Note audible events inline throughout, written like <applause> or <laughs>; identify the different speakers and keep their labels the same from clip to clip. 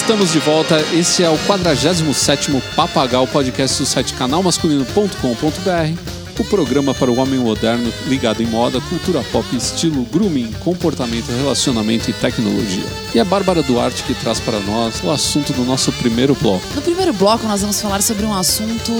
Speaker 1: estamos de volta. Esse é o 47º Papagal, podcast do site canalmasculino.com.br. O programa para o homem moderno ligado em moda, cultura pop, estilo, grooming, comportamento, relacionamento e tecnologia. E é Bárbara Duarte que traz para nós o assunto do nosso primeiro bloco.
Speaker 2: No primeiro bloco, nós vamos falar sobre um assunto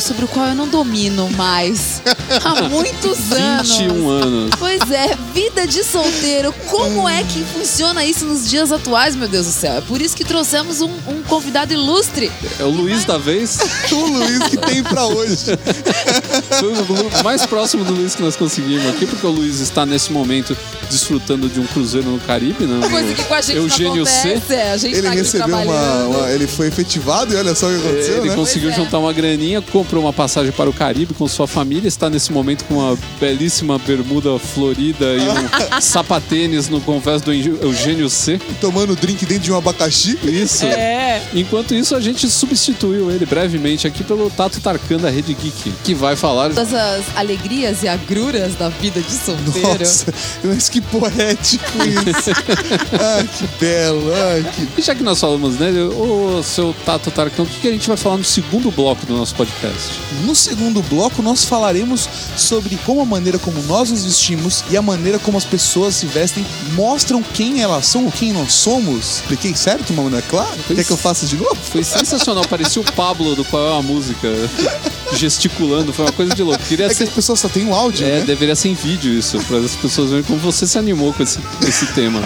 Speaker 2: sobre o qual eu não domino mais <laughs> há muitos anos.
Speaker 1: 21 anos.
Speaker 2: Pois é, vida de solteiro. Como é que funciona isso nos dias atuais, meu Deus do céu? É por isso que trouxemos um, um convidado ilustre.
Speaker 1: É o Luiz da vez. <laughs>
Speaker 3: o Luiz que tem pra hoje. <laughs>
Speaker 1: O mais próximo do Luiz que nós conseguimos aqui, porque o Luiz está nesse momento desfrutando de um cruzeiro no Caribe, né?
Speaker 2: Coisa que com a gente
Speaker 1: Eugênio
Speaker 2: não
Speaker 1: C.
Speaker 2: acontece. É, a gente
Speaker 3: Ele
Speaker 2: tá
Speaker 3: recebeu uma, uma- Ele foi efetivado e olha só o que aconteceu,
Speaker 1: Ele
Speaker 3: né?
Speaker 1: conseguiu
Speaker 2: Pois é.
Speaker 1: juntar uma graninha, comprou uma passagem para o Caribe com sua família, está nesse momento com uma belíssima bermuda florida e um <laughs> sapatênis no convés do Eugênio C.
Speaker 3: Tomando drink dentro de um abacaxi.
Speaker 1: Isso.
Speaker 2: É.
Speaker 1: Enquanto isso, a gente substituiu ele brevemente aqui pelo Tato Tarkan da Rede Geek, que vai falar.
Speaker 2: Todas as alegrias e agruras da vida de solteiro.
Speaker 3: Nossa, mas que poético isso. <laughs> ai, que belo. Ai, que...
Speaker 1: E já que nós falamos nele, ô seu Tato Tarkan, o que a gente vai falar no segundo bloco do nosso podcast?
Speaker 3: No segundo bloco, nós falaremos sobre como a maneira como nós nos vestimos e a maneira como as pessoas se vestem mostram quem elas são ou quem nós somos. Expliquei certo de uma maneira clara? Quer que eu faça de novo?
Speaker 1: Foi sensacional, parecia o Pablo do Qual é a Música, <laughs> gesticulando, foi uma coisa de louco. Queria
Speaker 3: É que
Speaker 1: ser
Speaker 3: as pessoas só têm um áudio,
Speaker 1: É,
Speaker 3: né?
Speaker 1: deveria ser em vídeo isso, para as pessoas verem como você se animou com esse, esse tema.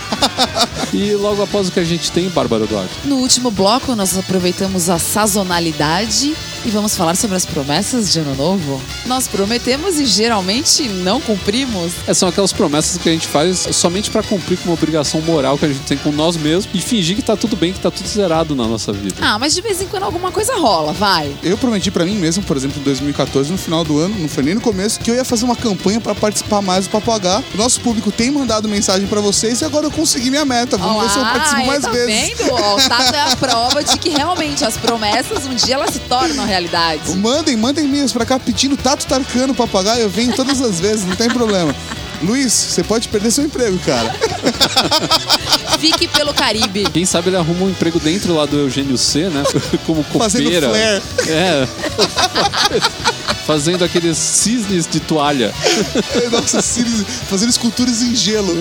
Speaker 1: E logo após o que a gente tem, Bárbara Duarte.
Speaker 2: No último bloco, nós aproveitamos a sazonalidade e vamos falar sobre as promessas de Ano Novo. Nós prometemos e geralmente não cumprimos.
Speaker 1: É, são aquelas promessas que a gente faz somente para cumprir com uma obrigação moral que a gente tem com nós mesmos e fingir que tá tudo bem, que tá tudo zerado na nossa vida.
Speaker 2: Ah, mas de vez em quando alguma coisa rola, vai.
Speaker 3: Eu prometi pra mim mesmo, por exemplo, em 2014, no final do ano, não foi nem no começo, que eu ia fazer uma campanha pra participar mais do Papo H. O nosso público tem mandado mensagem pra vocês e agora eu consegui minha meta. Vamos ver se eu
Speaker 2: Olá,
Speaker 3: participo mais
Speaker 2: tá
Speaker 3: vezes.
Speaker 2: vendo? Ó, o Tato é a prova de que realmente as promessas um dia elas se tornam realidade.
Speaker 3: Mandem, mandem e-mails pra cá pedindo Tato Tarcano Papagaio. Eu venho todas as vezes, não tem problema. Luiz, você pode perder seu emprego, cara. <laughs>
Speaker 2: Fique pelo Caribe.
Speaker 1: Quem sabe ele arruma um emprego dentro lá do Eugênio C, né? <laughs> Como
Speaker 3: Fazendo
Speaker 1: copeira.
Speaker 3: flare.
Speaker 1: É. <laughs> Fazendo aqueles cisnes de toalha. <laughs>
Speaker 3: Nossa, Sirius, fazendo esculturas em gelo.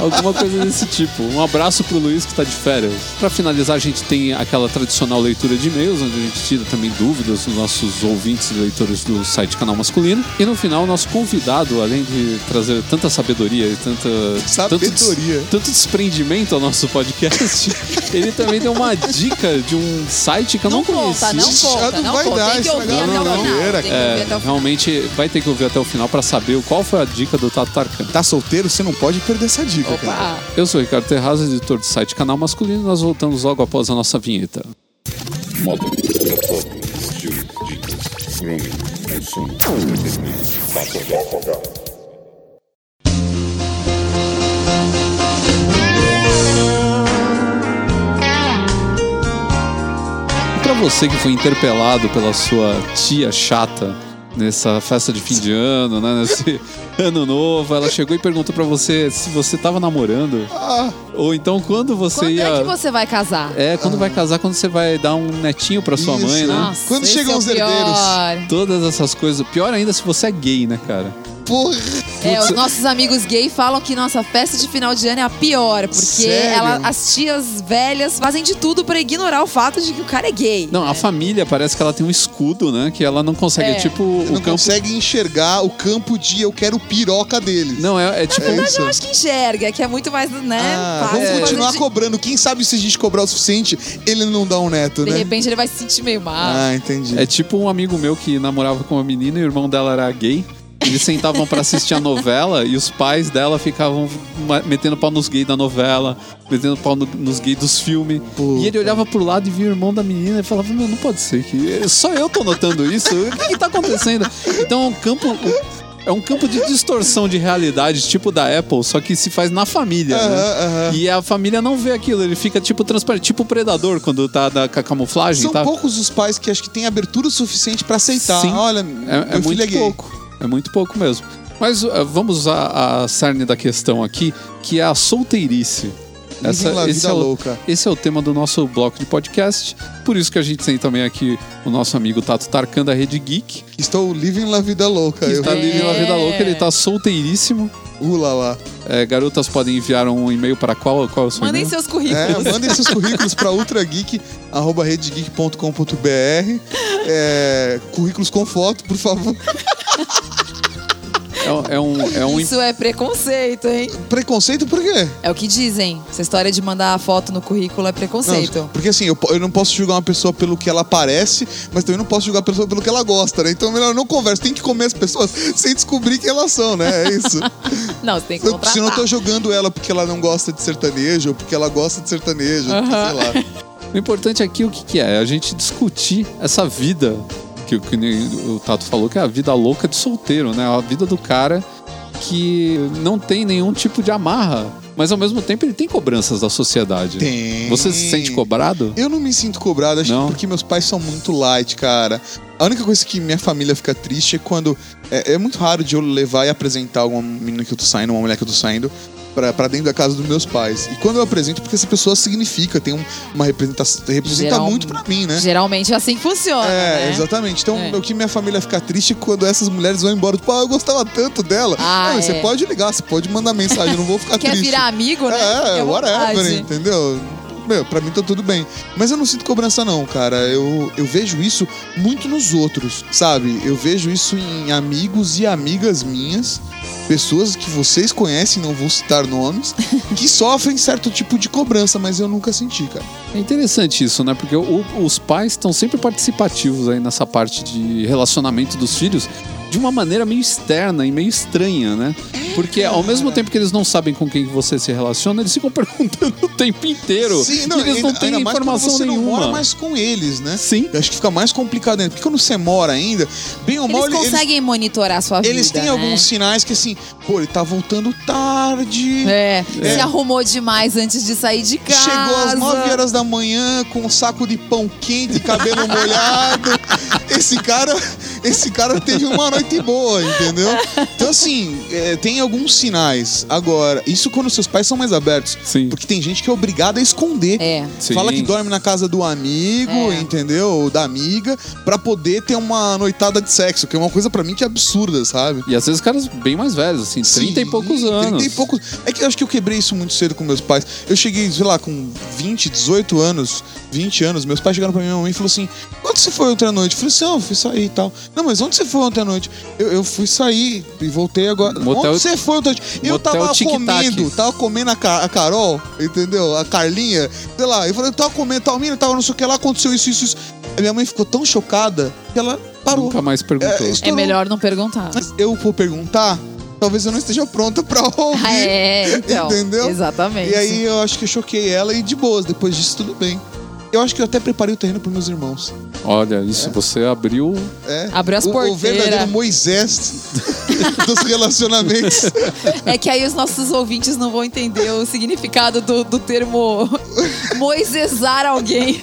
Speaker 1: Alguma coisa desse tipo. Um abraço pro Luiz que tá de férias. Pra finalizar, a gente tem aquela tradicional leitura de e-mails, onde a gente tira também dúvidas dos nossos ouvintes e leitores do site Canal Masculino. E no final, nosso convidado, além de trazer tanta sabedoria e tanta.
Speaker 3: Sabedoria.
Speaker 1: Tanto, tanto desprendimento ao nosso podcast, <laughs> ele também deu uma dica de um site que eu não,
Speaker 2: Não
Speaker 1: conhecia.
Speaker 2: conta, não conta,
Speaker 3: Não
Speaker 2: não
Speaker 3: vai
Speaker 2: conta.
Speaker 3: dar,
Speaker 2: Tem que ouvir
Speaker 3: estragar
Speaker 2: até o
Speaker 3: a
Speaker 2: final.
Speaker 1: É, realmente vai ter que ouvir até o final pra saber qual foi a dica do Tato Tarkan.
Speaker 3: Tá solteiro? Você não pode perder essa dica, cara.
Speaker 2: Opa!
Speaker 1: Eu sou o Ricardo Terraz, editor do site Canal Masculino. Nós voltamos logo após a nossa vinheta.
Speaker 4: Estilo, dicas, grooming, consumo, entretenimento,
Speaker 1: você que foi interpelado pela sua tia chata nessa festa de fim de ano, né, nesse <laughs> ano novo, ela chegou e perguntou pra você se você tava namorando
Speaker 3: Ah,
Speaker 1: ou então quando você
Speaker 2: Quando
Speaker 1: ia
Speaker 2: é que você vai casar?
Speaker 1: É, quando vai casar, quando você vai dar um netinho pra sua
Speaker 3: Isso.
Speaker 1: mãe, né?
Speaker 2: Nossa,
Speaker 3: Quando chegam
Speaker 2: é
Speaker 3: os herdeiros?
Speaker 1: Todas essas coisas. Pior ainda se você é gay, né, cara?
Speaker 3: Porra.
Speaker 2: É, os nossos amigos gays falam que nossa festa de final de ano é a pior, porque ela- as tias velhas fazem de tudo pra ignorar o fato de que o cara é gay.
Speaker 1: Não, a família parece que ela tem um escudo, né? Que ela não consegue.
Speaker 2: É.
Speaker 1: É tipo
Speaker 3: Não
Speaker 1: o campo.
Speaker 3: consegue enxergar o campo de eu quero piroca deles.
Speaker 1: Não, é, é tipo.
Speaker 3: É
Speaker 2: Mas
Speaker 3: isso.
Speaker 2: eu acho que enxerga, que é muito mais, né?
Speaker 3: Ah, vamos continuar
Speaker 2: de-
Speaker 3: cobrando. Quem sabe se a gente cobrar o suficiente, ele não dá um neto,
Speaker 2: De
Speaker 3: né?
Speaker 2: repente ele vai se sentir meio mal.
Speaker 3: Ah, entendi.
Speaker 1: É tipo um amigo meu que namorava com uma menina e o irmão dela era gay. Eles sentavam pra assistir a novela e os pais dela ficavam metendo pau nos gays da novela, metendo pau no- nos gays dos filmes.
Speaker 3: Puta.
Speaker 1: E ele olhava pro lado e via o irmão da menina e falava: Meu, não pode ser que. Só eu tô notando isso? O que, que tá acontecendo? Então é um campo. É um campo de distorção de realidade, tipo da Apple, só que se faz na família, né?
Speaker 3: Aham, aham.
Speaker 1: E a família não vê aquilo, ele fica tipo transparente, tipo o predador quando tá da, com a camuflagem,
Speaker 3: São
Speaker 1: tá?
Speaker 3: poucos os pais que acho que têm abertura suficiente pra aceitar.
Speaker 1: Sim.
Speaker 3: Olha,
Speaker 1: É, é
Speaker 3: filho
Speaker 1: muito
Speaker 3: é gay.
Speaker 1: pouco. É muito pouco mesmo. Mas uh, vamos à, à cerne da questão aqui, que é a solteirice.
Speaker 3: Essa, la
Speaker 1: esse,
Speaker 3: vida
Speaker 1: é o,
Speaker 3: louca.
Speaker 1: esse é o tema do nosso bloco de podcast. Por isso que a gente tem também aqui o nosso amigo Tato Tarkan da Rede Geek.
Speaker 3: Estou living la vida louca.
Speaker 1: Que
Speaker 3: Eu,
Speaker 1: está vivendo a vida louca, ele tá solteiríssimo.
Speaker 3: Ula lá.
Speaker 1: É, garotas podem enviar um e-mail para qual, qual é o seu
Speaker 2: Mandem
Speaker 1: e-mail?
Speaker 2: seus currículos.
Speaker 3: É, mandem seus currículos para ultrageek.com.br. <laughs> É, currículos com foto, por favor. <laughs>
Speaker 1: É, é um, é um
Speaker 2: Isso é preconceito, hein?
Speaker 3: Preconceito por quê?
Speaker 2: É o que dizem. Essa história de mandar a foto no currículo é preconceito.
Speaker 3: Não, porque assim, eu, eu não posso julgar uma pessoa pelo que ela parece, mas também não posso julgar a pessoa pelo que ela gosta, né? Então melhor eu não conversa. Tem que comer as pessoas <laughs> sem descobrir quem elas são, né? É isso. <laughs>
Speaker 2: Não, você tem que
Speaker 3: Eu-
Speaker 2: contratar.
Speaker 3: Se eu não tô jogando ela porque ela não gosta de sertanejo, ou porque ela gosta de sertanejo, porque, sei lá.
Speaker 1: O importante aqui o que, que é? É a gente discutir essa vida que, que o Tato falou, que é a vida louca de solteiro, né? A vida do cara que não tem nenhum tipo de amarra, mas ao mesmo tempo ele tem cobranças da sociedade.
Speaker 3: Tem.
Speaker 1: Você se sente cobrado?
Speaker 3: Eu não me sinto cobrado, acho
Speaker 1: Não?
Speaker 3: que porque meus pais são muito light, cara. A única coisa que minha família fica triste é quando. É, é muito raro de eu levar e apresentar alguma menina que eu tô saindo, uma mulher que eu tô saindo, pra, pra dentro da casa dos meus pais. E quando eu apresento, porque essa pessoa significa, tem um- uma representação. Representa
Speaker 2: Geral-
Speaker 3: muito pra mim, né?
Speaker 2: Geralmente é assim que funciona.
Speaker 3: É,
Speaker 2: né?
Speaker 3: exatamente. Então,
Speaker 2: É.
Speaker 3: o que minha família fica triste é quando essas mulheres vão embora. Tipo, ah, eu gostava tanto dela.
Speaker 2: Ah,
Speaker 3: Não, Você
Speaker 2: é.
Speaker 3: pode ligar, você pode mandar mensagem, eu não vou ficar <laughs>
Speaker 2: Quer
Speaker 3: triste.
Speaker 2: virar amigo, né?
Speaker 3: É,
Speaker 2: à
Speaker 3: whatever,
Speaker 2: vontade.
Speaker 3: entendeu? Meu, pra mim tá tudo bem. Mas eu não sinto cobrança, não, cara. Eu, eu vejo isso muito nos outros, sabe? Eu vejo isso em amigos e amigas minhas, pessoas que vocês conhecem, não vou citar nomes, <laughs> que sofrem certo tipo de cobrança, mas eu nunca senti, cara.
Speaker 1: É interessante isso, né? Porque o- os pais estão sempre participativos aí nessa parte de relacionamento dos filhos de uma maneira meio externa e meio estranha, né? Porque ao mesmo tempo que eles não sabem com quem você se relaciona, eles ficam <laughs> perguntando o tempo inteiro.
Speaker 3: Sim,
Speaker 1: e eles não
Speaker 3: ainda-
Speaker 1: têm
Speaker 3: ainda mais
Speaker 1: informação
Speaker 3: você
Speaker 1: nenhuma.
Speaker 3: não mora mais com eles, né?
Speaker 1: Sim.
Speaker 3: Eu acho que fica mais complicado ainda. Porque quando você mora ainda, bem ou mal,
Speaker 2: Eles conseguem monitorar a sua vida.
Speaker 3: eles têm
Speaker 2: né?
Speaker 3: alguns sinais que assim, pô, ele tá voltando tarde.
Speaker 2: É,
Speaker 3: É.
Speaker 2: se arrumou demais antes de sair de casa.
Speaker 3: Chegou às 9 horas da manhã com um saco de pão quente, cabelo molhado. <laughs> Esse cara, esse cara teve uma noite boa, entendeu? Então assim, é, tem alguns sinais. Agora, isso quando seus pais são mais abertos,
Speaker 1: Sim.
Speaker 3: porque tem gente que é obrigada a esconder.
Speaker 2: É.
Speaker 1: Sim.
Speaker 3: Fala que dorme na casa do amigo,
Speaker 2: É.
Speaker 3: entendeu? Ou da amiga, pra poder ter uma noitada de sexo, que é uma coisa pra mim que é absurda, sabe?
Speaker 1: E às vezes caras bem mais velhos, assim, 30 e
Speaker 3: Sim,
Speaker 1: poucos anos.
Speaker 3: 30 e poucos. É que eu acho que eu quebrei isso muito cedo com meus pais. Eu cheguei, sei lá, com 20, 18 anos, 20 anos, meus pais chegaram pra minha mãe e falaram assim: Onde você foi ontem à noite? Eu falei assim: Não, eu fui sair e tal. Não, mas onde você foi ontem à noite? Eu, eu fui sair e voltei agora.
Speaker 1: Motel-
Speaker 3: onde você foi ontem noite? Eu tava comendo, tava comendo a, Ca- a Carol, entendeu? A Carlinha, sei lá. Eu falei: Eu tava comendo, tal, mina, tava não sei o que lá, aconteceu isso, isso, isso. A minha mãe ficou tão chocada que ela parou.
Speaker 1: Nunca mais perguntou.
Speaker 3: É,
Speaker 2: É melhor não perguntar.
Speaker 3: Mas eu vou perguntar, talvez eu não esteja pronta pra <laughs> ouvir.
Speaker 2: Ah, é, então.
Speaker 3: Entendeu?
Speaker 2: Exatamente.
Speaker 3: E aí eu acho que eu choquei ela e de boas, depois disso tudo bem. Eu acho que eu até preparei o terreno pros meus irmãos.
Speaker 1: Olha, isso você abriu.
Speaker 3: É.
Speaker 2: Abriu as
Speaker 3: o, o verdadeiro Moisés <laughs> dos relacionamentos.
Speaker 2: É que aí os nossos ouvintes não vão entender o significado do, do termo moisesar alguém.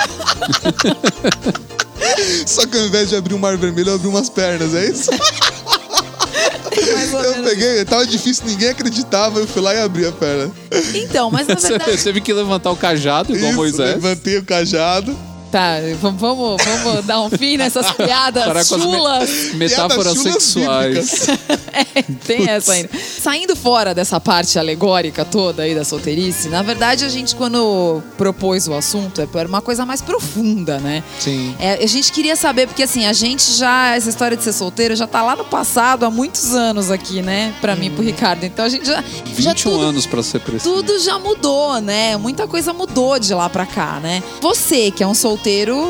Speaker 3: Só que ao invés de abrir um mar vermelho, eu abri umas pernas, é isso? <laughs>
Speaker 2: Mais ou
Speaker 3: Eu
Speaker 2: menos.
Speaker 3: peguei, tava difícil, ninguém acreditava, eu fui lá e abri a perna.
Speaker 2: Então, mas na <laughs>
Speaker 1: Você
Speaker 2: verdade.
Speaker 1: teve que levantar o cajado, igual
Speaker 3: Isso,
Speaker 1: Moisés.
Speaker 3: levantei o cajado.
Speaker 2: Tá, vamos, vamos, dar um fim nessas <laughs> piadas
Speaker 1: Parar com as me-
Speaker 2: chulas.
Speaker 1: metáforas
Speaker 3: chulas
Speaker 1: sexuais. <laughs>
Speaker 2: É, tem essa ainda. Saindo fora dessa parte alegórica toda aí da solteirice, na verdade a gente, quando propôs o assunto, é era uma coisa mais profunda, né?
Speaker 3: Sim.
Speaker 2: É, a gente queria saber, porque assim, a gente já, essa história de ser solteiro já tá lá no passado há muitos anos aqui, né? Pra mim e pro Ricardo. Então a gente já. já
Speaker 1: 21
Speaker 2: tudo,
Speaker 1: anos pra ser preciso.
Speaker 2: tudo já mudou, né? Muita coisa mudou de lá pra cá, né? Você, que é um solteiro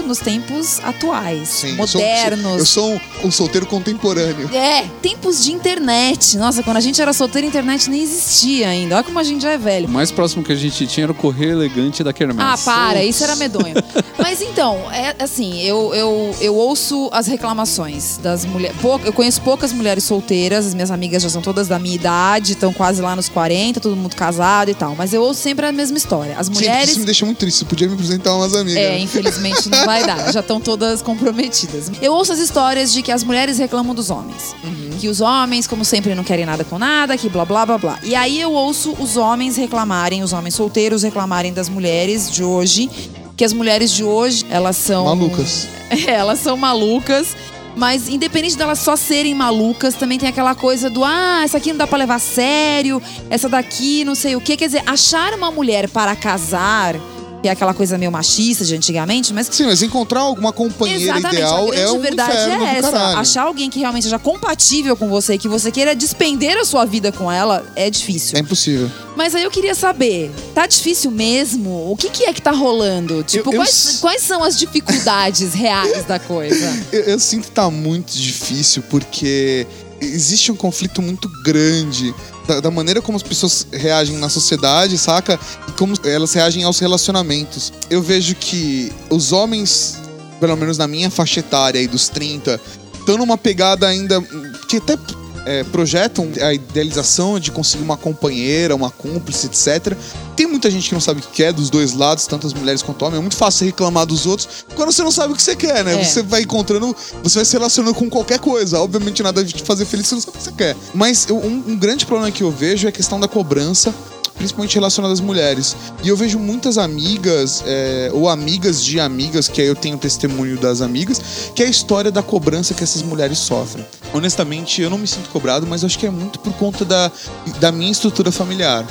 Speaker 2: nos tempos atuais,
Speaker 3: Sim. Eu sou-
Speaker 2: modernos.
Speaker 3: Eu sou, um, um solteiro contemporâneo.
Speaker 2: É, tempos de internet. Nossa, quando a gente era solteiro, a internet nem existia ainda. Olha como a gente já é velho.
Speaker 1: O mais próximo que a gente tinha era o Correio Elegante da Kermesse.
Speaker 2: Ah, para, isso era medonho. <laughs> Mas então, é assim, eu, eu, eu ouço as reclamações das mulheres. Eu conheço poucas mulheres solteiras, as minhas amigas já são todas da minha idade, estão quase lá nos 40, todo mundo casado e tal. Mas eu ouço sempre a mesma história. As
Speaker 3: Sim,
Speaker 2: mulheres.
Speaker 3: isso me deixa muito triste. Você podia me apresentar umas amigas.
Speaker 2: É, infelizmente infelizmente não vai dar. Já estão todas comprometidas. Eu ouço as histórias de que as mulheres reclamam dos homens. Que os homens, como sempre, não querem nada com nada, que blá blá blá blá. E aí eu ouço os homens reclamarem, os homens solteiros reclamarem das mulheres de hoje. Que as mulheres de hoje, elas são.
Speaker 3: Malucas.
Speaker 2: É, <laughs> elas são malucas. Mas independente delas só serem malucas, também tem aquela coisa do ah, essa aqui não dá pra levar a sério, essa daqui não sei o quê. Quer dizer, achar uma mulher para casar, que é aquela coisa meio machista de antigamente, mas
Speaker 3: Sim, mas encontrar alguma companheira
Speaker 2: Exatamente,
Speaker 3: ideal
Speaker 2: a
Speaker 3: é um
Speaker 2: verdade
Speaker 3: inferno
Speaker 2: é essa. Achar alguém que realmente seja compatível com você, que você queira despender a sua vida com ela, é difícil.
Speaker 3: É impossível.
Speaker 2: Mas aí eu queria saber, tá difícil mesmo? O que, que é que tá rolando? Tipo,
Speaker 3: eu
Speaker 2: quais,
Speaker 3: s-
Speaker 2: quais são as dificuldades <laughs> reais da coisa? <laughs>
Speaker 3: Eu, eu sinto que tá muito difícil porque existe um conflito muito grande da, da maneira como as pessoas reagem na sociedade, saca? E como elas reagem aos relacionamentos. Eu vejo que os homens, pelo menos na minha faixa etária aí dos 30, estão numa pegada ainda que até é, projetam a idealização de conseguir uma companheira, uma cúmplice, etc. Tem muita gente que não sabe o que quer dos dois lados, tanto as mulheres quanto homens. É muito fácil reclamar dos outros quando você não sabe o que você quer, né?
Speaker 2: É.
Speaker 3: Você vai encontrando, você vai se relacionando com qualquer coisa. Obviamente nada de te fazer feliz, você não sabe o que você quer. Mas eu- um, um grande problema que eu vejo é a questão da cobrança. Principalmente relacionada às mulheres. E eu vejo muitas amigas, é, ou amigas de amigas, que aí eu tenho testemunho das amigas, que é a história da cobrança que essas mulheres sofrem. Honestamente, eu não me sinto cobrado, mas acho que é muito por conta da, da minha estrutura familiar.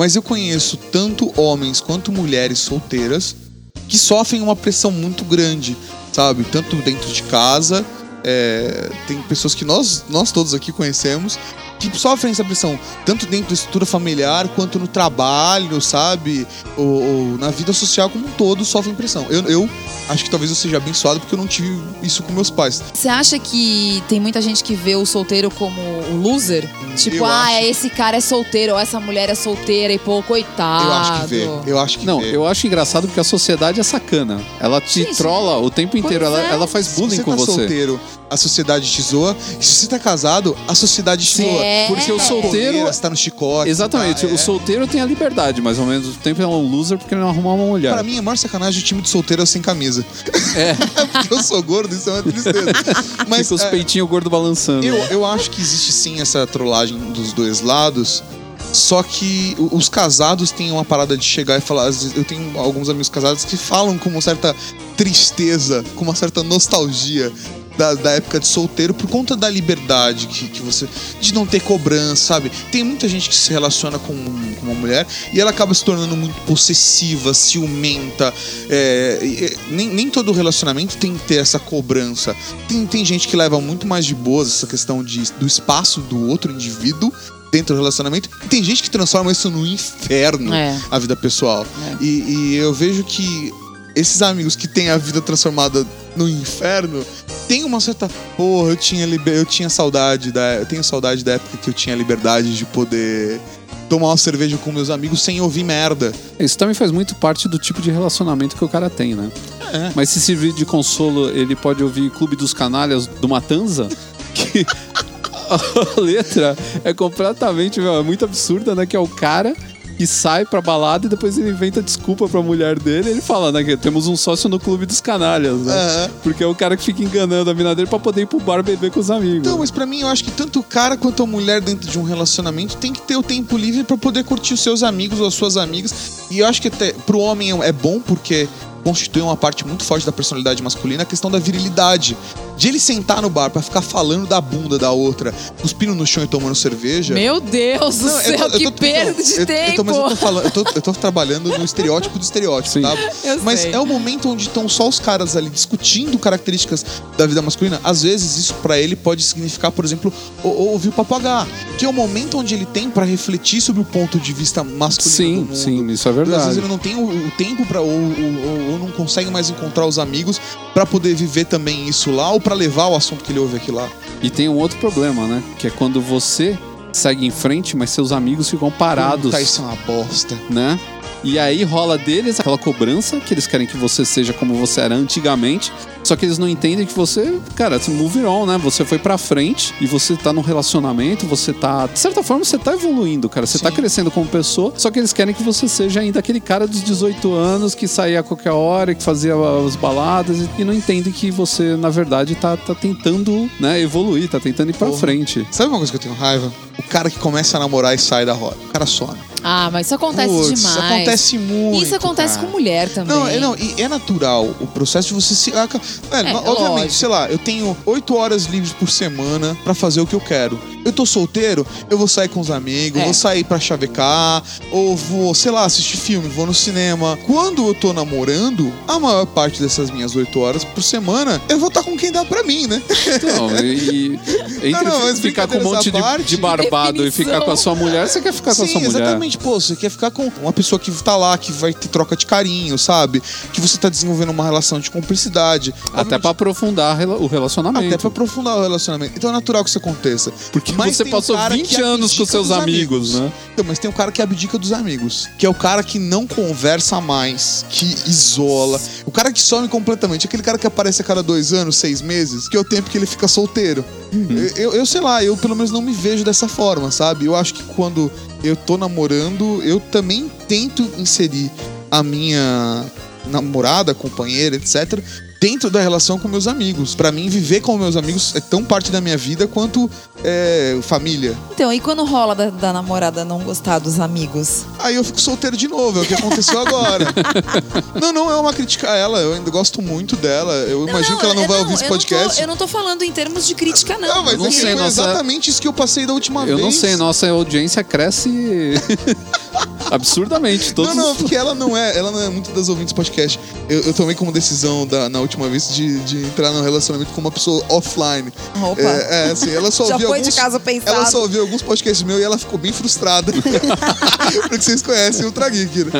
Speaker 3: Mas eu conheço tanto homens quanto mulheres solteiras que sofrem uma pressão muito grande, sabe? Tanto dentro de casa, é, tem pessoas que nós, nós todos aqui conhecemos que sofrem essa pressão, tanto dentro da estrutura familiar quanto no trabalho, sabe? Ou, ou na vida social como um todo, sofrem pressão. Eu, eu acho que talvez eu seja abençoado porque eu não tive isso com meus pais.
Speaker 2: Você acha que tem muita gente que vê o solteiro como o loser? Tipo,
Speaker 3: eu
Speaker 2: ah,
Speaker 3: acho.
Speaker 2: esse cara é solteiro, ou essa mulher é solteira, e pô, coitado.
Speaker 3: Eu acho que vê. Eu acho que
Speaker 1: Não,
Speaker 3: vê.
Speaker 1: eu acho engraçado porque a sociedade é sacana. Ela te
Speaker 2: Sim,
Speaker 1: trola o tempo inteiro,
Speaker 2: Pois
Speaker 1: ela,
Speaker 2: é.
Speaker 1: ela faz bullying
Speaker 3: você
Speaker 1: com
Speaker 3: tá
Speaker 1: você.
Speaker 3: solteiro, a sociedade te zoa. E se você tá casado, a sociedade te zoa.
Speaker 2: É.
Speaker 1: Porque o
Speaker 2: É.
Speaker 1: solteiro.
Speaker 3: Você tá no chicote.
Speaker 1: Exatamente,
Speaker 3: tá, é.
Speaker 1: o solteiro tem a liberdade, mas ao mesmo tempo é um loser porque ele não arrumar uma mulher.
Speaker 3: Pra mim, a maior sacanagem do time de solteiro é sem camisa.
Speaker 1: É, <laughs>
Speaker 3: Porque eu sou gordo, isso é uma tristeza. <laughs> Mas
Speaker 1: fica os
Speaker 3: é,
Speaker 1: peitinhos gordos balançando.
Speaker 3: eu, eu acho que existe sim essa trollagem dos dois lados. Só que o- os casados têm uma parada de chegar e falar. Eu tenho alguns amigos casados que falam com uma certa tristeza, com uma certa nostalgia da, da época de solteiro por conta da liberdade que, que você. de não ter cobrança, sabe? Tem muita gente que se relaciona com, com uma mulher e ela acaba se tornando muito possessiva, ciumenta. é, e nem, nem todo relacionamento tem que ter essa cobrança. Tem, tem gente que leva muito mais de boas essa questão de, do espaço do outro indivíduo dentro do relacionamento. E tem gente que transforma isso no inferno,
Speaker 2: É.
Speaker 3: a vida pessoal.
Speaker 2: É.
Speaker 3: E, e eu vejo que esses amigos que têm a vida transformada no inferno tem uma certa. Porra, eu tinha, liber... eu tinha saudade da. Eu tenho saudade da época que eu tinha liberdade de poder tomar uma cerveja com meus amigos sem ouvir merda.
Speaker 1: Isso também faz muito parte do tipo de relacionamento que o cara tem, né?
Speaker 3: É.
Speaker 1: Mas se servir de consolo, ele pode ouvir Clube dos Canalhas do Matanza, <laughs> que <laughs> a letra é completamente, meu, é muito absurda, né? Que é o cara que sai pra balada e depois ele inventa desculpa pra mulher dele. Ele fala, né? Que temos um sócio no Clube dos Canalhas, né?
Speaker 3: É.
Speaker 1: Porque é o cara que fica enganando a mina dele pra poder ir pro bar beber com os amigos.
Speaker 3: Então, mas pra mim, eu acho que tanto o cara quanto a mulher dentro de um relacionamento tem que ter o tempo livre pra poder curtir os seus amigos ou as suas amigas. E eu acho que até pro homem é bom porque constitui uma parte muito forte da personalidade masculina a questão da virilidade. De ele sentar no bar pra ficar falando da bunda da outra, cuspindo no chão e tomando cerveja.
Speaker 2: Meu Deus do
Speaker 3: Não, eu
Speaker 2: céu,
Speaker 3: tô- eu
Speaker 2: que
Speaker 3: tô-
Speaker 2: perda de
Speaker 3: eu-
Speaker 2: tempo.
Speaker 3: Então, mas eu tô falando, eu tô, eu tô trabalhando no estereótipo do estereótipo,
Speaker 1: Sim.
Speaker 3: tá?
Speaker 2: Eu
Speaker 3: mas
Speaker 2: sei.
Speaker 3: é o momento onde estão só os caras ali discutindo características da vida masculina. Às vezes isso pra ele pode significar, por exemplo, ouvir o papagaio, que é o momento onde ele tem pra refletir sobre o ponto de vista masculino
Speaker 1: Sim,
Speaker 3: do mundo.
Speaker 1: sim, isso é
Speaker 3: Às vezes
Speaker 1: verdade.
Speaker 3: ele não tem o, o tempo para ou, ou- ou- não consegue mais encontrar os amigos pra poder viver também isso lá ou pra levar o assunto que ele ouve aqui lá.
Speaker 1: E tem um outro problema, né? Que é quando você segue em frente, mas seus amigos ficam parados,
Speaker 3: Puta, isso é uma bosta.
Speaker 1: né? E aí rola deles aquela cobrança que eles querem que você seja como você era antigamente. Só que eles não entendem que você, cara, você move on, né? Você foi pra frente e você tá num relacionamento, você tá. De certa forma, você tá evoluindo, cara. Você tá crescendo como pessoa. Só que eles querem que você seja ainda aquele cara dos 18 anos que saía a qualquer hora, que fazia as baladas e- e não entendem que você, na verdade, tá, tá tentando, né, evoluir, tá tentando ir pra
Speaker 3: Porra.
Speaker 1: frente.
Speaker 3: Sabe uma coisa que eu tenho raiva? O cara que começa a namorar e sai da roda. O cara some.
Speaker 2: Ah, mas isso acontece
Speaker 3: Putz,
Speaker 2: demais.
Speaker 3: Isso acontece muito.
Speaker 2: Isso acontece
Speaker 3: cara.
Speaker 2: com mulher também.
Speaker 3: Não, é, não, e é natural o processo de você se. Velho,
Speaker 2: É,
Speaker 3: obviamente,
Speaker 2: lógico.
Speaker 3: sei lá, eu tenho oito horas livres por semana pra fazer o que eu quero. Eu tô solteiro, eu vou sair com os amigos,
Speaker 2: É.
Speaker 3: vou sair pra chavecar, ou vou, sei lá, assistir filme, vou no cinema. Quando eu tô namorando, a maior parte dessas minhas oito horas por semana, eu vou estar com quem dá pra mim, né?
Speaker 1: Então, e, e entre <laughs>
Speaker 3: Não, não, mas
Speaker 1: ficar com um monte de,
Speaker 3: parte.
Speaker 1: de barbado e ficar com a sua mulher, você quer ficar com a
Speaker 3: Sim,
Speaker 1: sua mulher.
Speaker 3: exatamente. Pô, você quer ficar com uma pessoa que tá lá, que vai ter troca de carinho, sabe? Que você tá desenvolvendo uma relação de cumplicidade.
Speaker 1: Até pra aprofundar o relacionamento.
Speaker 3: Até pra aprofundar o relacionamento. Então é natural que isso aconteça.
Speaker 1: Porque
Speaker 3: Mas
Speaker 1: você passou
Speaker 3: cara
Speaker 1: 20
Speaker 3: que
Speaker 1: anos com seus
Speaker 3: dos
Speaker 1: amigos, né?
Speaker 3: Então, mas tem o cara que abdica dos amigos. Que é o cara que não conversa mais, que isola. O cara que some completamente. Aquele cara que aparece a cada dois anos, seis meses, que é o tempo que ele fica solteiro. Eu, eu sei lá, eu pelo menos não me vejo dessa forma, sabe? Eu acho que quando eu tô namorando, eu também tento inserir a minha namorada, companheira, etc., dentro da relação com meus amigos. Pra mim, viver com meus amigos é tão parte da minha vida quanto é, família.
Speaker 2: Então, e quando rola da, da namorada não gostar dos amigos?
Speaker 3: Aí eu fico solteiro de novo, é o que aconteceu agora. <laughs> não, não é uma crítica a ela, eu ainda gosto muito dela. Eu imagino que ela não
Speaker 2: eu
Speaker 3: vai ouvir esse
Speaker 2: eu não tô-
Speaker 3: podcast.
Speaker 2: eu não tô falando em termos de crítica, não.
Speaker 3: Não, mas
Speaker 1: não
Speaker 3: é que
Speaker 1: sei,
Speaker 3: foi
Speaker 1: nossa-
Speaker 3: exatamente isso que eu passei da última
Speaker 1: Eu
Speaker 3: vez.
Speaker 1: não sei, nossa audiência cresce <laughs> absurdamente. Todos
Speaker 3: Não, não, porque ela não é, ela não é muito das ouvintes podcast. Eu, eu tomei como decisão da- na última vez de, de entrar num relacionamento com uma pessoa offline.
Speaker 2: Opa.
Speaker 3: É, é, assim, ela só <laughs>
Speaker 2: Já
Speaker 3: ouvia
Speaker 2: foi
Speaker 3: alguns,
Speaker 2: de casa pensado.
Speaker 3: Ela só ouviu alguns podcasts meus e ela ficou bem frustrada. <laughs> <laughs> porque vocês conhecem o Ultra Geek, né?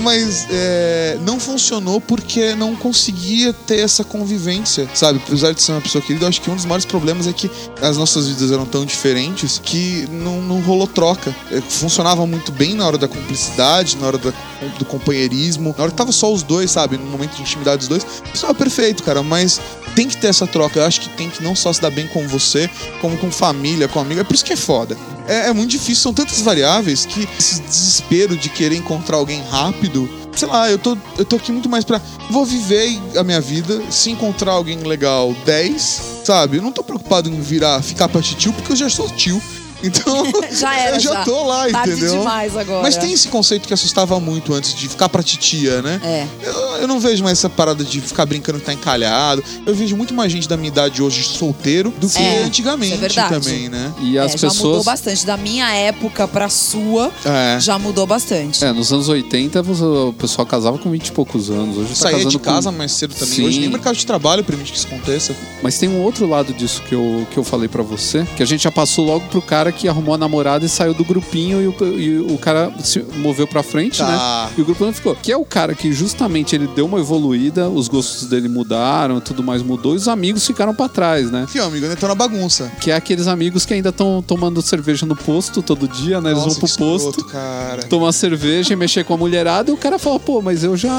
Speaker 3: Mas é, não funcionou porque não conseguia ter essa convivência, sabe? Apesar de ser uma pessoa querida, eu acho que um dos maiores problemas é que as nossas vidas eram tão diferentes que não, não rolou troca. É, funcionava muito bem na hora da cumplicidade, na hora da- do companheirismo, na hora que tava só os dois, sabe? No momento de intimidade dos dois. Isso é perfeito, cara, mas tem que ter essa troca. Eu acho que tem que não só se dar bem com você, como com família, com amigo. É por isso que é foda. É, é muito difícil, são tantas variáveis que esse desespero de querer encontrar alguém rápido. Sei lá, eu tô, eu tô aqui muito mais pra. Vou viver a minha vida, se encontrar alguém legal 10, sabe? Eu não tô preocupado em virar, ficar pra tio, porque eu já sou tio. Então, <laughs>
Speaker 2: Já era,
Speaker 3: eu já,
Speaker 2: já.
Speaker 3: tô lá,
Speaker 2: Tarde
Speaker 3: entendeu?
Speaker 2: demais agora.
Speaker 3: Mas tem esse conceito que assustava muito antes de ficar pra titia, né?
Speaker 2: É.
Speaker 3: Eu, eu não vejo mais essa parada de ficar brincando que tá encalhado. Eu vejo muito mais gente da minha idade hoje solteiro do que
Speaker 2: É,
Speaker 3: antigamente
Speaker 2: isso é verdade.
Speaker 3: também, né?
Speaker 1: E as
Speaker 2: É, já mudou
Speaker 1: pessoas.
Speaker 2: bastante. Da minha época pra sua,
Speaker 3: É.
Speaker 2: já mudou bastante.
Speaker 1: É, nos anos 80 você- o pessoal casava com 20 e poucos anos. Hoje tá
Speaker 3: Saía
Speaker 1: casando
Speaker 3: de casa
Speaker 1: com...
Speaker 3: mais cedo também.
Speaker 1: Sim.
Speaker 3: Hoje nem o mercado de trabalho permite que isso aconteça.
Speaker 1: Mas tem um outro lado disso que eu, que eu falei pra você, que a gente já passou logo pro cara que arrumou a namorada e saiu do grupinho e o, e o cara se moveu pra frente,
Speaker 3: Tá.
Speaker 1: né? E o grupo não ficou. Que é o cara que justamente ele deu uma evoluída, os gostos dele mudaram, tudo mais mudou, e os amigos ficaram pra trás, né?
Speaker 3: Que, amigo, né? Tô na bagunça.
Speaker 1: Que é aqueles amigos que ainda estão tomando cerveja no posto todo dia, né? Eles
Speaker 3: Nossa,
Speaker 1: vão pro posto.
Speaker 3: escroto, cara.
Speaker 1: Tomar cerveja e mexer com a mulherada, e o cara fala, pô, mas eu já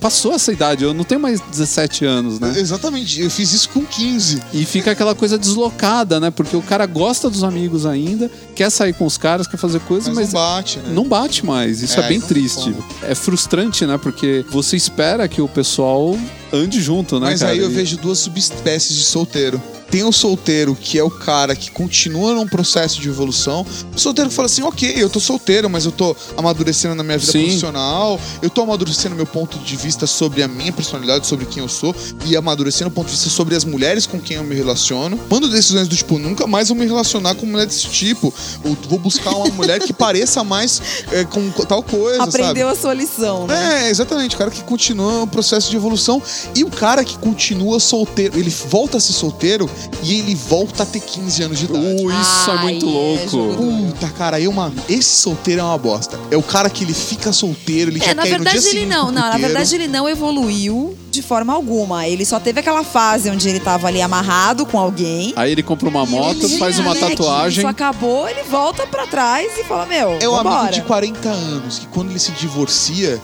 Speaker 1: passou essa idade, eu não tenho mais 17 anos, né?
Speaker 3: Exatamente, eu fiz isso com 15.
Speaker 1: E fica aquela coisa deslocada, né? Porque o cara gosta dos amigos ainda, quer sair com os caras, quer fazer coisas,
Speaker 3: Mas,
Speaker 1: mas,
Speaker 3: não bate, né?
Speaker 1: não bate mais. Isso é,
Speaker 3: É,
Speaker 1: bem triste. É frustrante, né? Porque você espera que o pessoal ande junto, né,
Speaker 3: Mas
Speaker 1: cara?
Speaker 3: aí eu
Speaker 1: E-
Speaker 3: vejo duas subespécies de solteiro. Tem o solteiro, que é o cara que continua num processo de evolução. O solteiro que fala assim: ok, eu tô solteiro, mas eu tô amadurecendo na minha vida
Speaker 1: Sim.
Speaker 3: profissional, eu tô amadurecendo meu ponto de vista sobre a minha personalidade, sobre quem eu sou, e amadurecendo o ponto de vista sobre as mulheres com quem eu me relaciono. Mando decisões do tipo: nunca mais vou me relacionar com mulher desse tipo. Ou vou buscar uma mulher que pareça mais é, com tal coisa, sabe?
Speaker 2: Aprendeu a sua lição, né?
Speaker 3: É, exatamente. O cara que continua o processo de evolução E o cara que continua solteiro, ele volta a ser solteiro e ele volta a ter 15 anos de idade.
Speaker 1: Uh, isso é
Speaker 2: Ai,
Speaker 1: muito
Speaker 2: é
Speaker 1: louco.
Speaker 3: Puta, cara, eu, mano, esse solteiro é uma bosta. É o cara que ele fica solteiro, ele
Speaker 2: É,
Speaker 3: já
Speaker 2: na
Speaker 3: quer ir no
Speaker 2: verdade
Speaker 3: dia
Speaker 2: ele não, não, na verdade ele não evoluiu de forma alguma. Ele só teve aquela fase onde ele tava ali amarrado com alguém.
Speaker 1: Aí ele compra uma moto,
Speaker 2: Ele
Speaker 1: faz uma
Speaker 2: moleque,
Speaker 1: tatuagem.
Speaker 2: Isso acabou, ele volta pra trás e fala: Meu,
Speaker 3: É o
Speaker 2: vambora.
Speaker 3: amigo de 40 anos que quando ele se divorcia,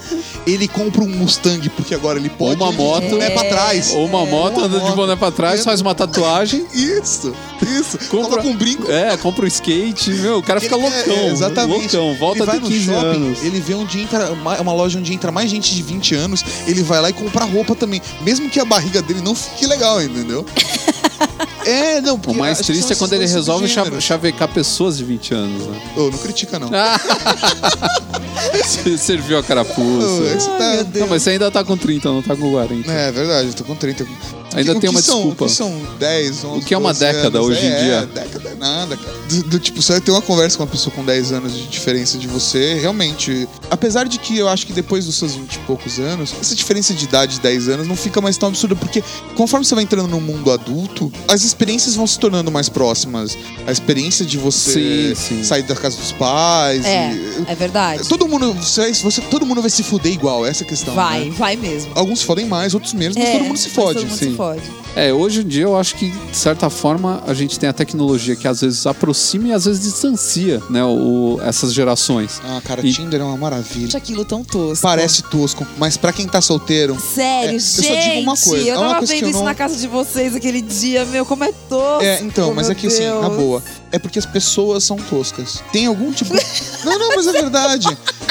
Speaker 3: ele compra um Mustang porque agora ele pode.
Speaker 1: Ou uma
Speaker 3: ele
Speaker 1: moto.
Speaker 3: É pra trás.
Speaker 1: Ou uma moto, anda de boné pra trás, faz uma tatuagem.
Speaker 3: Isso, isso. <laughs>
Speaker 1: Compra-
Speaker 3: Coloca um brinco.
Speaker 1: É, compra um skate. Meu, o cara fica loucão.
Speaker 3: é, exatamente.
Speaker 1: Loucão. Volta de
Speaker 3: no
Speaker 1: 15
Speaker 3: shopping,
Speaker 1: anos.
Speaker 3: ele vê onde entra uma loja onde entra mais gente de 20 anos, ele vai lá e compra roupa também, mesmo que a barriga dele não fique legal, entendeu? <laughs> é, não,
Speaker 1: O
Speaker 3: porque
Speaker 1: mais
Speaker 3: acho que
Speaker 1: triste é quando ele resolve cha-
Speaker 3: subgêneros.
Speaker 1: chavecar pessoas de 20 anos, né?
Speaker 3: Ô, não critica não.
Speaker 1: Você <laughs> Serviu a
Speaker 3: Ô,
Speaker 1: carapuça.
Speaker 3: esse tá-
Speaker 1: Não, mas você ainda tá com 30, não tá com 40.
Speaker 3: É verdade, eu tô com 30.
Speaker 1: Ainda
Speaker 3: O que-
Speaker 1: tem uma
Speaker 3: são,
Speaker 1: desculpa.
Speaker 3: O que são 10, 11,
Speaker 1: O que é uma
Speaker 3: 12
Speaker 1: década
Speaker 3: anos?
Speaker 1: hoje em
Speaker 3: é,
Speaker 1: dia?
Speaker 3: É, década é nada, cara. Do, do tipo, você vai ter uma conversa com uma pessoa com 10 anos de diferença de você, realmente. Apesar de que eu acho que depois dos seus 20 e poucos anos, essa diferença de idade de 10 anos não fica mais tão absurda, porque conforme você vai entrando no mundo adulto, as experiências vão se tornando mais próximas. A experiência de você
Speaker 1: Sim, sim.
Speaker 3: sair da casa dos pais.
Speaker 2: É,
Speaker 3: e-
Speaker 2: é verdade.
Speaker 3: Todo mundo, você, você- todo mundo vai se fuder igual, essa é a questão.
Speaker 2: Vai,
Speaker 3: né?
Speaker 2: vai mesmo.
Speaker 3: Alguns se fodem mais, outros menos, mas
Speaker 2: É,
Speaker 3: todo mundo se
Speaker 2: mas
Speaker 3: fode.
Speaker 2: Todo mundo
Speaker 1: sim.
Speaker 2: Fode.
Speaker 1: É, hoje em dia eu acho que, de certa forma, a gente tem a tecnologia que às vezes aproxima e às vezes distancia, né, o, essas gerações.
Speaker 3: Ah, cara,
Speaker 1: E-
Speaker 3: Tinder é uma maravilha.
Speaker 2: Acho aquilo tão tosco.
Speaker 3: Parece tosco, mas pra quem tá solteiro.
Speaker 2: Sério,
Speaker 3: É, eu só
Speaker 2: gente.
Speaker 3: digo uma coisa,
Speaker 2: Eu
Speaker 3: é uma
Speaker 2: tava
Speaker 3: coisa que
Speaker 2: vendo
Speaker 3: eu
Speaker 2: isso
Speaker 3: não-
Speaker 2: na casa de vocês aquele dia, meu, como é tosco.
Speaker 3: É, então, mas é que assim, na boa, é porque as pessoas são toscas. Tem algum tipo. não, não, mas é verdade.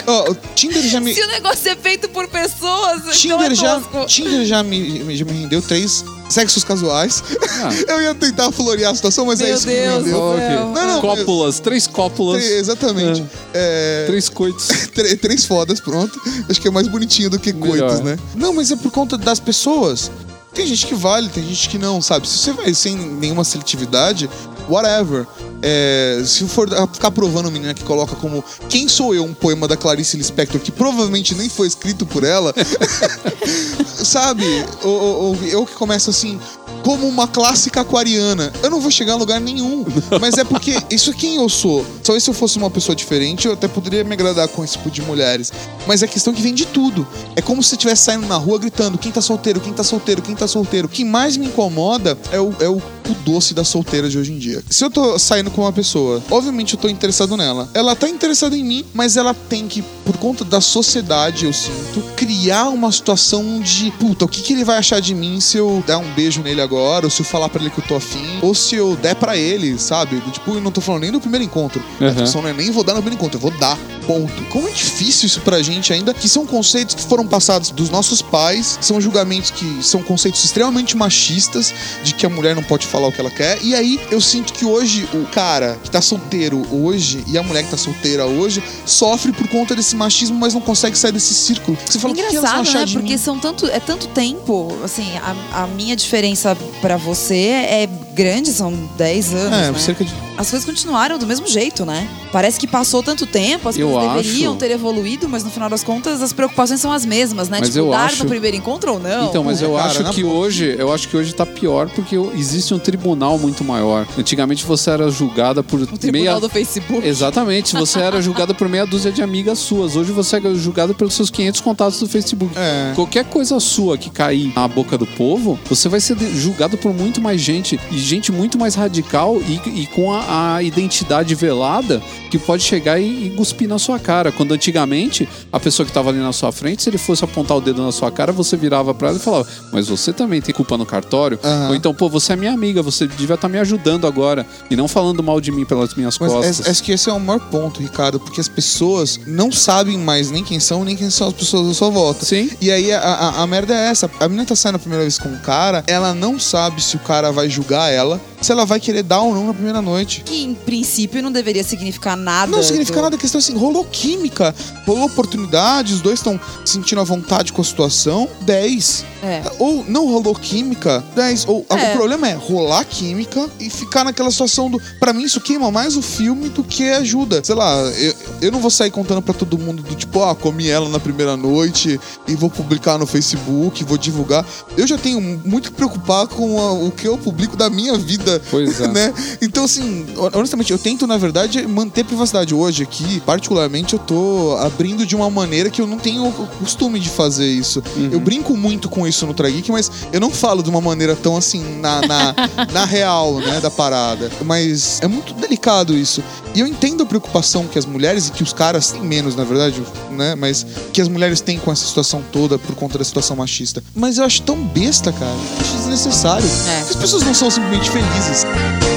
Speaker 3: Ó, o Tinder já me.
Speaker 2: Se o negócio é feito por pessoas, então
Speaker 3: Tinder
Speaker 2: é
Speaker 3: já,
Speaker 2: tosco.
Speaker 3: Tinder já me, já me rendeu três sexos casuais.
Speaker 1: Ah. <laughs>
Speaker 3: Eu ia tentar florear a situação, mas é
Speaker 2: Meu
Speaker 3: isso que me
Speaker 2: Deus
Speaker 3: rendeu.
Speaker 2: do céu.
Speaker 1: Ok.
Speaker 3: Não, não,
Speaker 1: cópulas, três cópulas,
Speaker 3: Três- Exatamente. É,
Speaker 1: três coitos. <laughs>
Speaker 3: Trê- três fodas, pronto. Acho que é mais bonitinho do que
Speaker 1: Melhor.
Speaker 3: coitos, né? Não, mas é por conta das pessoas. Tem gente que vale, tem gente que não, sabe? Se você vai sem nenhuma seletividade, whatever. É, se for ficar provando a menina que coloca como Quem sou eu? Um poema da Clarice Lispector que provavelmente nem foi escrito por ela. <laughs> sabe? Ou, ou- ou eu que começo assim, como uma clássica aquariana. Eu não vou chegar a lugar nenhum. Mas é porque isso é quem eu sou. Talvez se eu fosse uma pessoa diferente, eu até poderia me agradar com esse tipo de mulheres. Mas é questão que vem de tudo. É como se você estivesse saindo na rua gritando: quem tá solteiro, quem tá solteiro, quem tá solteiro. O que mais me incomoda é o, é o, o doce da solteira de hoje em dia. Se eu tô saindo com uma pessoa, obviamente eu tô interessado nela. Ela tá interessada em mim, mas ela tem que, por conta da sociedade, eu sinto, criar uma situação de puta, o que, que ele vai achar de mim se eu der um beijo nele agora, ou se eu falar pra ele que eu tô afim, ou se eu der pra ele, sabe? Tipo, eu não tô falando nem do primeiro encontro. A
Speaker 1: Uhum.
Speaker 3: discussão não é nem vou dar no primeiro encontro, eu vou dar. Ponto. Como é difícil isso pra gente ainda, que são conceitos que foram passados dos nossos pais, são julgamentos que são conceitos extremamente machistas, de que a mulher não pode falar o que ela quer. E aí eu sinto que hoje o cara que tá solteiro hoje e a mulher que tá solteira hoje sofre por conta desse machismo, mas não consegue sair desse círculo. Você fala, o que que
Speaker 2: Engraçado, né? Porque
Speaker 3: mim?
Speaker 2: são tanto, é tanto tempo. Assim, a, a minha diferença pra você é grande, são 10 anos.
Speaker 3: É,
Speaker 2: né?
Speaker 3: cerca de.
Speaker 2: As coisas continuaram do mesmo jeito, né? Parece que passou tanto tempo, as
Speaker 1: Eu
Speaker 2: coisas
Speaker 1: acho-
Speaker 2: deveriam ter evoluído, mas no final das contas as preocupações são as mesmas, né?
Speaker 1: Mas
Speaker 2: tipo,
Speaker 1: eu
Speaker 2: dar
Speaker 1: acho-
Speaker 2: no primeiro encontro ou não.
Speaker 1: Então, mas eu
Speaker 3: cara,
Speaker 1: acho que
Speaker 3: boa.
Speaker 1: hoje, eu acho que hoje tá pior porque existe um tribunal muito maior. Antigamente você era julgada por
Speaker 2: O tribunal
Speaker 1: meia
Speaker 2: do Facebook.
Speaker 1: Exatamente, você era julgada por meia dúzia de amigas suas. Hoje você é julgado pelos seus 500 contatos do Facebook.
Speaker 3: É.
Speaker 1: Qualquer coisa sua que cair na boca do povo, você vai ser julgado por muito mais gente. E gente muito mais radical e, e com a, a identidade velada que pode chegar e, e cuspir na sua cara. Quando antigamente, a pessoa que estava ali na sua frente, se ele fosse apontar o dedo na sua cara, você virava pra ela e falava: Mas você também tem culpa no cartório?
Speaker 3: Aham.
Speaker 1: Ou então, pô, você é minha amiga, você devia estar me ajudando agora. E não falando mal de mim pelas minhas
Speaker 3: Mas
Speaker 1: costas.
Speaker 3: é- acho que esse é o maior ponto, Ricardo, porque as pessoas não sabem mais nem quem são, nem quem são as pessoas à sua volta.
Speaker 1: Sim.
Speaker 3: E aí a, a, a merda é essa. A menina tá saindo a primeira vez com um cara, ela não sabe se o cara vai julgar ela, ela se ela vai querer dar ou não na primeira noite.
Speaker 2: Que em princípio não deveria significar nada.
Speaker 3: Não significa
Speaker 2: do-
Speaker 3: nada, a questão é assim, rolou química, rolou oportunidade, os dois estão sentindo a vontade com a situação, 10.
Speaker 2: É.
Speaker 3: Ou não rolou química, 10. Ou
Speaker 2: É.
Speaker 3: o problema é rolar química e ficar naquela situação do. Pra mim, isso queima mais o filme do que ajuda. Sei lá, eu- eu não vou sair contando pra todo mundo do tipo, ah, comi ela na primeira noite e vou publicar no Facebook, vou divulgar. Eu já tenho muito que preocupar com a- o que eu publico da minha vida,
Speaker 1: Pois é. <laughs>
Speaker 3: né? Então, assim, honestamente, eu tento, na verdade, manter privacidade. Hoje aqui, particularmente, eu tô abrindo de uma maneira que eu não tenho o costume de fazer isso. Eu brinco muito com isso no Trageek, mas eu não falo de uma maneira tão assim, na, na, <laughs> na real, né, da parada. Mas é muito delicado isso. E eu entendo a preocupação que as mulheres e que os caras têm menos, na verdade, né? Mas que as mulheres têm com essa situação toda por conta da situação machista. Mas eu acho tão besta, cara. Eu acho desnecessário.
Speaker 2: É.
Speaker 3: As pessoas não são simplesmente felizes.
Speaker 2: Quando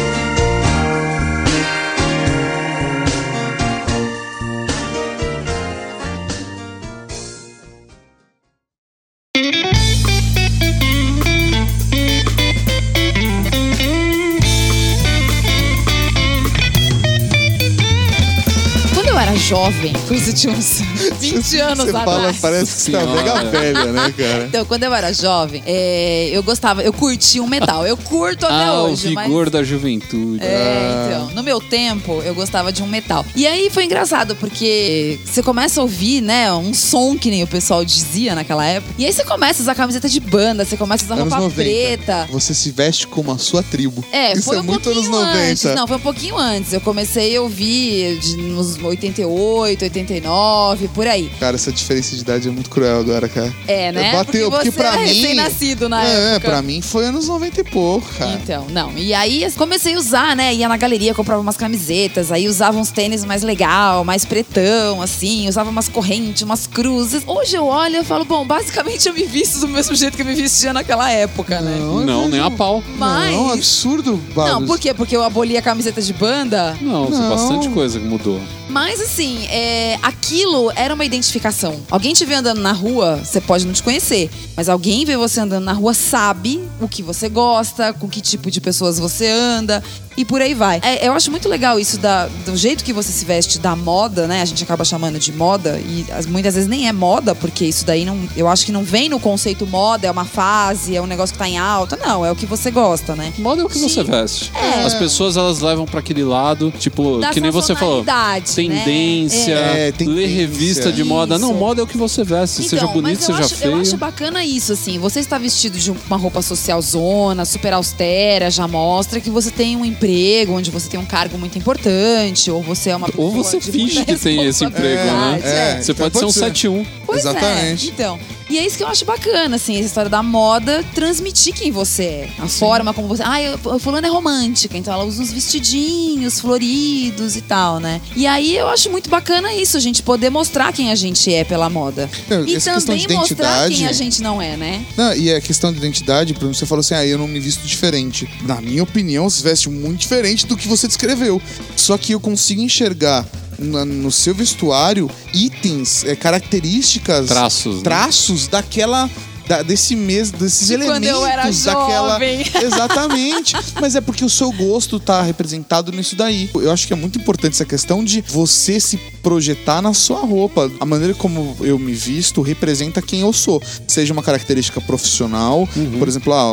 Speaker 2: jovem, coisa de uns 20 anos
Speaker 3: Você
Speaker 2: atrás.
Speaker 3: fala, parece que você tá mega velha, né, cara?
Speaker 2: Então, quando eu era jovem, é, eu gostava, eu curtia um metal. Eu curto até
Speaker 1: Ah, o
Speaker 2: hoje, mas.
Speaker 1: vigor da juventude.
Speaker 2: É, então, no meu tempo, eu gostava de um metal. E aí foi engraçado, porque você começa a ouvir, né, um som que nem o pessoal dizia naquela época. E aí você começa a usar camiseta de banda, você começa a usar
Speaker 3: Anos
Speaker 2: roupa
Speaker 3: 90.
Speaker 2: preta.
Speaker 3: Você se veste como a sua tribo.
Speaker 2: É,
Speaker 3: Isso
Speaker 2: foi
Speaker 3: é
Speaker 2: um
Speaker 3: muito
Speaker 2: pouquinho
Speaker 3: anos 90.
Speaker 2: antes. Não, foi um pouquinho antes. Eu comecei a ouvir de, nos 88, 89, por aí.
Speaker 3: Cara, essa diferença de idade é muito cruel agora, cara.
Speaker 2: É, né?
Speaker 3: Bateu, porque,
Speaker 2: você
Speaker 3: pra
Speaker 2: é
Speaker 3: mim.
Speaker 2: recém-nascido na
Speaker 3: é,
Speaker 2: época.
Speaker 3: pra mim foi anos 90 e pouco, cara.
Speaker 2: Então, não. E aí comecei a usar, né? Ia na galeria, comprava umas camisetas, aí usava uns tênis mais legal, mais pretão, assim, usava umas correntes, umas cruzes. Hoje eu olho e falo, bom, basicamente eu me visto do mesmo jeito que eu me vestia naquela época, né?
Speaker 3: eu
Speaker 1: Não, nem a pau.
Speaker 2: Mas-
Speaker 3: Não, absurdo, Babs.
Speaker 2: Não, por quê? Porque eu aboli a camiseta de banda.
Speaker 1: Não, tem
Speaker 3: Não.
Speaker 1: bastante coisa que mudou.
Speaker 2: Mas assim, é, aquilo era uma identificação. Alguém te vê andando na rua, você pode não te conhecer, mas alguém vê você andando na rua, sabe o que você gosta, com que tipo de pessoas você anda e por aí vai. É, eu acho muito legal isso da- do jeito que você se veste da moda, né? A gente acaba chamando de moda e as- muitas vezes nem é moda, porque isso daí não, eu acho que não vem no conceito moda, é uma fase, é um negócio que tá em alta. Não, é o que você gosta, né?
Speaker 1: Moda é o que você
Speaker 2: Sim.
Speaker 1: veste.
Speaker 2: É.
Speaker 1: As pessoas elas levam pra aquele lado, tipo,
Speaker 2: Da
Speaker 1: que nem você falou.
Speaker 2: né?
Speaker 1: Tendência,
Speaker 3: É,
Speaker 1: ler
Speaker 3: tendência.
Speaker 1: revista de moda. Não, moda é o que você veste. seja
Speaker 2: Então,
Speaker 1: bonito,
Speaker 2: mas eu
Speaker 1: seja
Speaker 2: acho,
Speaker 1: feio.
Speaker 2: Eu acho bacana isso, assim. Você está vestido de uma roupa social zona, super austera, já mostra que você tem um emprego, onde você tem um cargo muito importante, ou você é uma pessoa
Speaker 1: Ou você
Speaker 2: de
Speaker 1: finge que tem esse emprego, né?
Speaker 2: responsabilidade,
Speaker 3: É,
Speaker 1: Você
Speaker 3: então
Speaker 1: pode ser um
Speaker 3: pode ser.
Speaker 1: 71.
Speaker 2: Pois
Speaker 3: Exatamente.
Speaker 2: É, então. E é isso que eu acho bacana, assim, essa história da moda, transmitir quem você é. A forma como você. Ah, eu, a fulana é romântica, então ela usa uns vestidinhos floridos e tal, né? E aí eu acho muito bacana isso, a gente poder mostrar quem a gente é pela moda.
Speaker 3: Não,
Speaker 2: e também mostrar quem a gente não é, né?
Speaker 3: Não, e a questão de identidade, por exemplo, você falou assim, ah, eu não me visto diferente. Na minha opinião, você veste muito diferente do que você descreveu. Só que eu consigo enxergar na- no seu vestuário itens, é, características,
Speaker 1: Traços, né?
Speaker 3: traços daquela. Da- desse mês, desses
Speaker 2: De quando
Speaker 3: elementos
Speaker 2: eu era
Speaker 3: daquela.
Speaker 2: jovem. <laughs>
Speaker 3: Exatamente. Mas é porque o seu gosto tá representado nisso daí. Eu acho que é muito importante essa questão de você se projetar na sua roupa. A maneira como eu me visto representa quem eu sou. Seja uma característica profissional. Por exemplo, ah,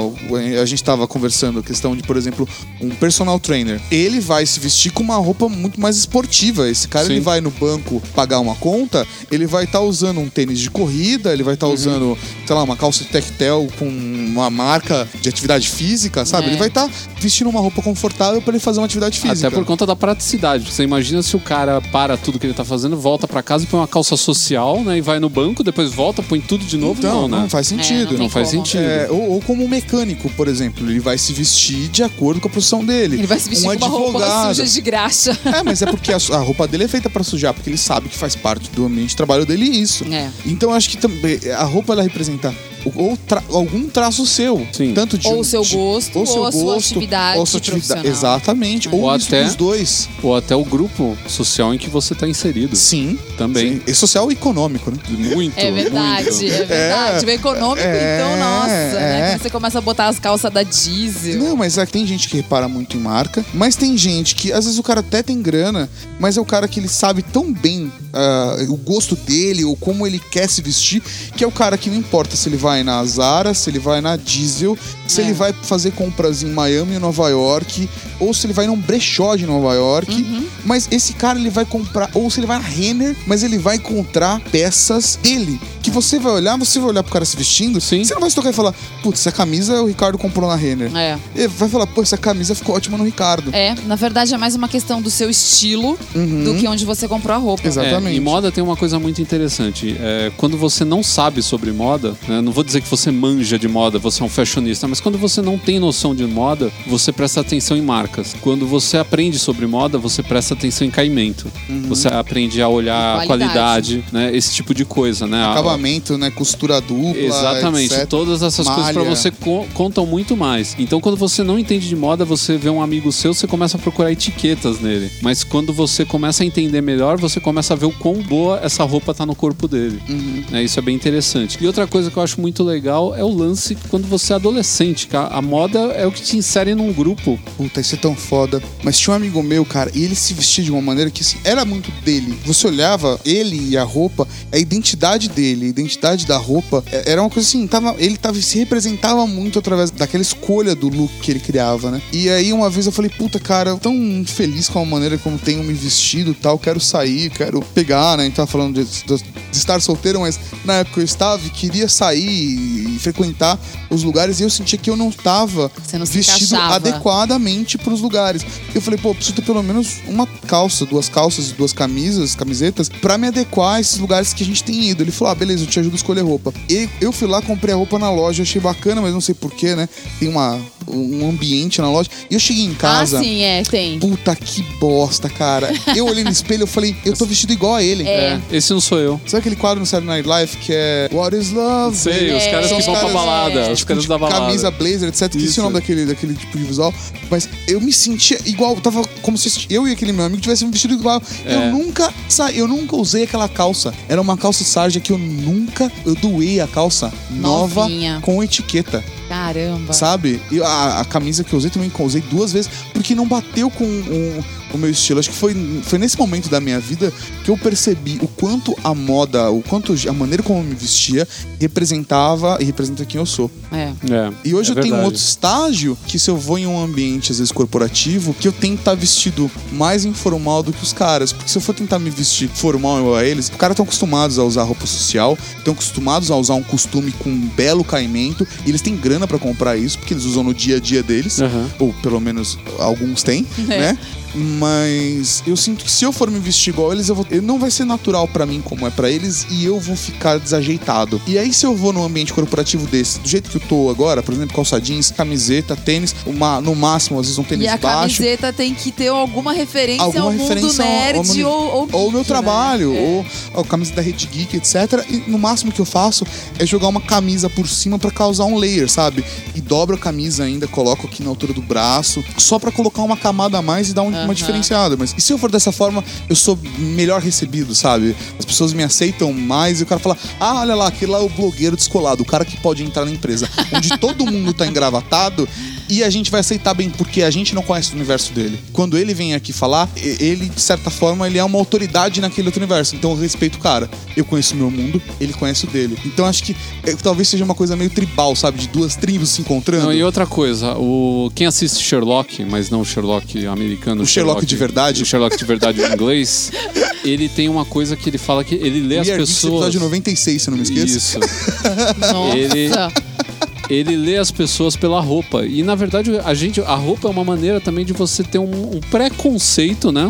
Speaker 3: a gente tava conversando a questão de, por exemplo, um personal trainer. Ele vai se vestir com uma roupa muito mais esportiva. Esse cara,
Speaker 1: Sim.
Speaker 3: ele vai no banco pagar uma conta, ele vai estar usando um tênis de corrida, ele vai estar usando, sei lá, uma calça de tectel com uma marca de atividade física, sabe?
Speaker 2: É.
Speaker 3: Ele vai estar vestindo uma roupa confortável para ele fazer uma atividade física.
Speaker 1: Até por conta da praticidade. Você imagina se o cara para tudo que ele tá fazendo, volta pra casa e põe uma calça social, né? E vai no banco, depois volta, põe tudo de novo.
Speaker 3: Então,
Speaker 1: não, né?
Speaker 3: não faz
Speaker 2: É,
Speaker 3: sentido.
Speaker 2: não
Speaker 1: Não faz
Speaker 2: como.
Speaker 1: sentido.
Speaker 3: É, ou, ou como um mecânico, por exemplo, ele vai se vestir de acordo com a profissão dele.
Speaker 2: Ele vai se vestir
Speaker 3: um
Speaker 2: com uma roupa
Speaker 3: advogado.
Speaker 2: suja de graxa. <laughs>
Speaker 3: É, mas é porque a, a roupa dele é feita pra sujar, porque ele sabe que faz parte do ambiente de trabalho dele isso.
Speaker 2: É.
Speaker 3: Então eu acho que também a roupa ela representa ou tra- algum traço seu,
Speaker 1: Sim.
Speaker 3: tanto de
Speaker 2: Ou
Speaker 3: um-
Speaker 2: o seu
Speaker 3: de-
Speaker 2: gosto,
Speaker 3: ou, seu
Speaker 2: ou a sua
Speaker 3: gosto,
Speaker 2: atividade
Speaker 3: ou sua atividade, exatamente, ou,
Speaker 1: Ou
Speaker 3: isso,
Speaker 1: até-
Speaker 3: os dois.
Speaker 1: Ou até o grupo social em que você tá inserido.
Speaker 3: Sim,
Speaker 1: Também.
Speaker 3: sim. E social e econômico, né?
Speaker 1: Muito.
Speaker 2: É verdade,
Speaker 1: muito.
Speaker 2: é verdade. O econômico,
Speaker 3: é,
Speaker 2: então, nossa, né?
Speaker 3: é.
Speaker 2: Quando você começa a botar as calças da diesel.
Speaker 3: Não, mas é que tem gente que repara muito em marca, mas tem gente que, às vezes, o cara até tem grana, mas é o cara que ele sabe tão bem ah, o gosto dele ou como ele quer se vestir, que é o cara que não importa se ele vai na Zara, se ele vai na Diesel, se
Speaker 2: É.
Speaker 3: ele vai fazer compras em Miami ou Nova York, ou se ele vai num brechó de Nova York.
Speaker 2: Uhum.
Speaker 3: Mas esse cara ele vai comprar, ou se ele vai na Renner, mas ele vai encontrar peças dele. Que você vai olhar, você vai olhar pro cara se vestindo,
Speaker 1: Sim.
Speaker 3: você não vai se tocar e falar, putz, essa camisa o Ricardo comprou na Renner.
Speaker 2: É.
Speaker 3: Ele vai falar, pô, essa camisa ficou ótima no Ricardo.
Speaker 2: É, na verdade é mais uma questão do seu estilo do que onde você comprou a roupa.
Speaker 3: Exatamente.
Speaker 1: É, e moda tem uma coisa muito interessante. É, quando você não sabe sobre moda, né, não vou dizer que você manja de moda, você é um fashionista, mas quando você não tem noção de moda, você presta atenção em marcas. Quando você aprende sobre moda, você presta atenção em caimento. Você aprende a olhar a
Speaker 2: Qualidade.
Speaker 1: qualidade, né, esse tipo de coisa, né? A-
Speaker 3: Acabamento, né? Costura dupla.
Speaker 1: Exatamente,
Speaker 3: etc.
Speaker 1: todas essas coisas pra
Speaker 3: Malha.
Speaker 1: você co- contam muito mais. Então, quando você não entende de moda, você vê um amigo seu, você começa a procurar etiquetas nele. Mas quando você começa a entender melhor, você começa a ver o quão boa essa roupa tá no corpo dele. É, isso é bem interessante. E outra coisa que eu acho muito legal é o lance quando você é adolescente, que a, moda é o que te insere num grupo.
Speaker 3: Puta, isso é tão foda. Mas tinha um amigo meu, cara, e ele se vestia de uma maneira que assim, era muito dele. Você olhava ele e a roupa, a identidade dele, a identidade da roupa, é- era uma coisa assim, tava, ele tava, se representava muito através daquela escolha do look que ele criava, né? E aí uma vez eu falei, puta, cara, tão feliz com a maneira como tenho me vestido e tal, quero sair, quero pegar, né? A gente tava falando de, de- de estar solteiro, mas na época eu estava e queria sair e frequentar os lugares e eu sentia que eu não tava
Speaker 2: Você não se
Speaker 3: vestido
Speaker 2: encaixava.
Speaker 3: adequadamente pros lugares. Eu falei, pô, preciso ter pelo menos uma calça, duas calças e duas camisas, camisetas, pra me adequar a esses lugares que a gente tem ido. Ele falou, ah, beleza, eu te ajudo a escolher roupa. E eu fui lá, comprei a roupa na loja, achei bacana, mas não sei porquê, né? Tem uma, um ambiente na loja. E eu cheguei em casa.
Speaker 2: Ah, sim, é, tem.
Speaker 3: Puta que bosta, cara. Eu olhei no espelho e falei, eu tô vestido igual a ele.
Speaker 2: É.
Speaker 1: Esse não sou eu.
Speaker 3: Sabe aquele quadro no Saturday Night Live que é What is Love?
Speaker 1: Sei, os
Speaker 2: É.
Speaker 1: caras que
Speaker 3: Os
Speaker 1: vão pra balada.
Speaker 2: é.
Speaker 1: Os
Speaker 3: tipo,
Speaker 1: caras
Speaker 3: de
Speaker 1: da balada.
Speaker 3: camisa, blazer, etc. Que esse é
Speaker 1: Isso.
Speaker 3: o nome daquele, daquele tipo de visual. Mas eu me sentia igual, tava como se eu e aquele meu amigo tivéssemos vestido igual.
Speaker 1: É.
Speaker 3: Eu nunca sa... eu nunca usei aquela calça. Era uma calça sarja que eu nunca. Eu doei a calça nova
Speaker 2: Novinha.
Speaker 3: com etiqueta,
Speaker 2: Caramba.
Speaker 3: sabe? E a, a camisa que eu usei também usei duas vezes, porque não bateu com o, o meu estilo. Acho que foi, foi nesse momento da minha vida que eu percebi o quanto a moda, o quanto a maneira como eu me vestia representava e representa quem eu sou.
Speaker 2: É.
Speaker 1: É,
Speaker 3: E hoje
Speaker 1: é
Speaker 3: eu tenho um
Speaker 1: verdade.
Speaker 3: outro estágio que se eu vou em um ambiente, às vezes, corporativo, que eu tenho que estar vestido mais informal do que os caras. Porque se eu for tentar me vestir formal igual a eles, os caras estão acostumados a usar roupa social, estão acostumados a usar um costume com um belo caimento, e eles têm grana pra comprar isso, porque eles usam no dia a dia deles.
Speaker 1: Aham.
Speaker 3: Ou pelo menos alguns têm, <laughs> né? Mas eu sinto que se eu for me vestir igual eles, eu vou, não vai ser natural pra mim como é pra eles e eu vou ficar desajeitado. E aí se eu vou num ambiente corporativo desse, do jeito que eu tô agora, por exemplo, calça jeans, camiseta, tênis, uma, no máximo às vezes um tênis
Speaker 2: E a
Speaker 3: baixo,
Speaker 2: camiseta tem que ter alguma referência
Speaker 3: alguma
Speaker 2: ao mundo
Speaker 3: referência ao-
Speaker 2: nerd
Speaker 3: ao mundo-
Speaker 2: ou, ou,
Speaker 3: ou o meu
Speaker 2: geek,
Speaker 3: trabalho,
Speaker 2: né?
Speaker 3: Ou a camisa da Rede Geek, etc. E no máximo que eu faço é jogar uma camisa por cima pra causar um layer, sabe? E dobro a camisa ainda, coloco aqui na altura do braço, só pra colocar uma camada a mais e dar um-. Uma diferenciada. Mas e se eu for dessa forma, eu sou melhor recebido, sabe? As pessoas me aceitam mais e o cara fala: ah, olha lá, aquele lá é o blogueiro descolado, o cara que pode entrar na empresa, onde todo mundo tá engravatado. E a gente vai aceitar bem, porque a gente não conhece o universo dele. Quando ele vem aqui falar, e- ele, de certa forma, ele é uma autoridade naquele outro universo. Então eu respeito o cara. Eu conheço o meu mundo, ele conhece o dele. Então acho que é, talvez seja uma coisa meio tribal, sabe? De duas tribos se encontrando.
Speaker 1: Não, e outra coisa, o quem assiste Sherlock, mas não o Sherlock americano,
Speaker 3: O Sherlock de verdade?
Speaker 1: o Sherlock de verdade em <laughs> inglês, ele tem uma coisa que ele fala que ele lê as
Speaker 3: We Geeks,
Speaker 1: pessoas.
Speaker 3: episódio 96, se eu não me esqueço.
Speaker 1: Isso. <laughs>
Speaker 2: Nossa.
Speaker 1: Ele- Ele lê as pessoas pela roupa. E na verdade, a gente, a roupa é uma maneira também de você ter um, um preconceito, né? Um,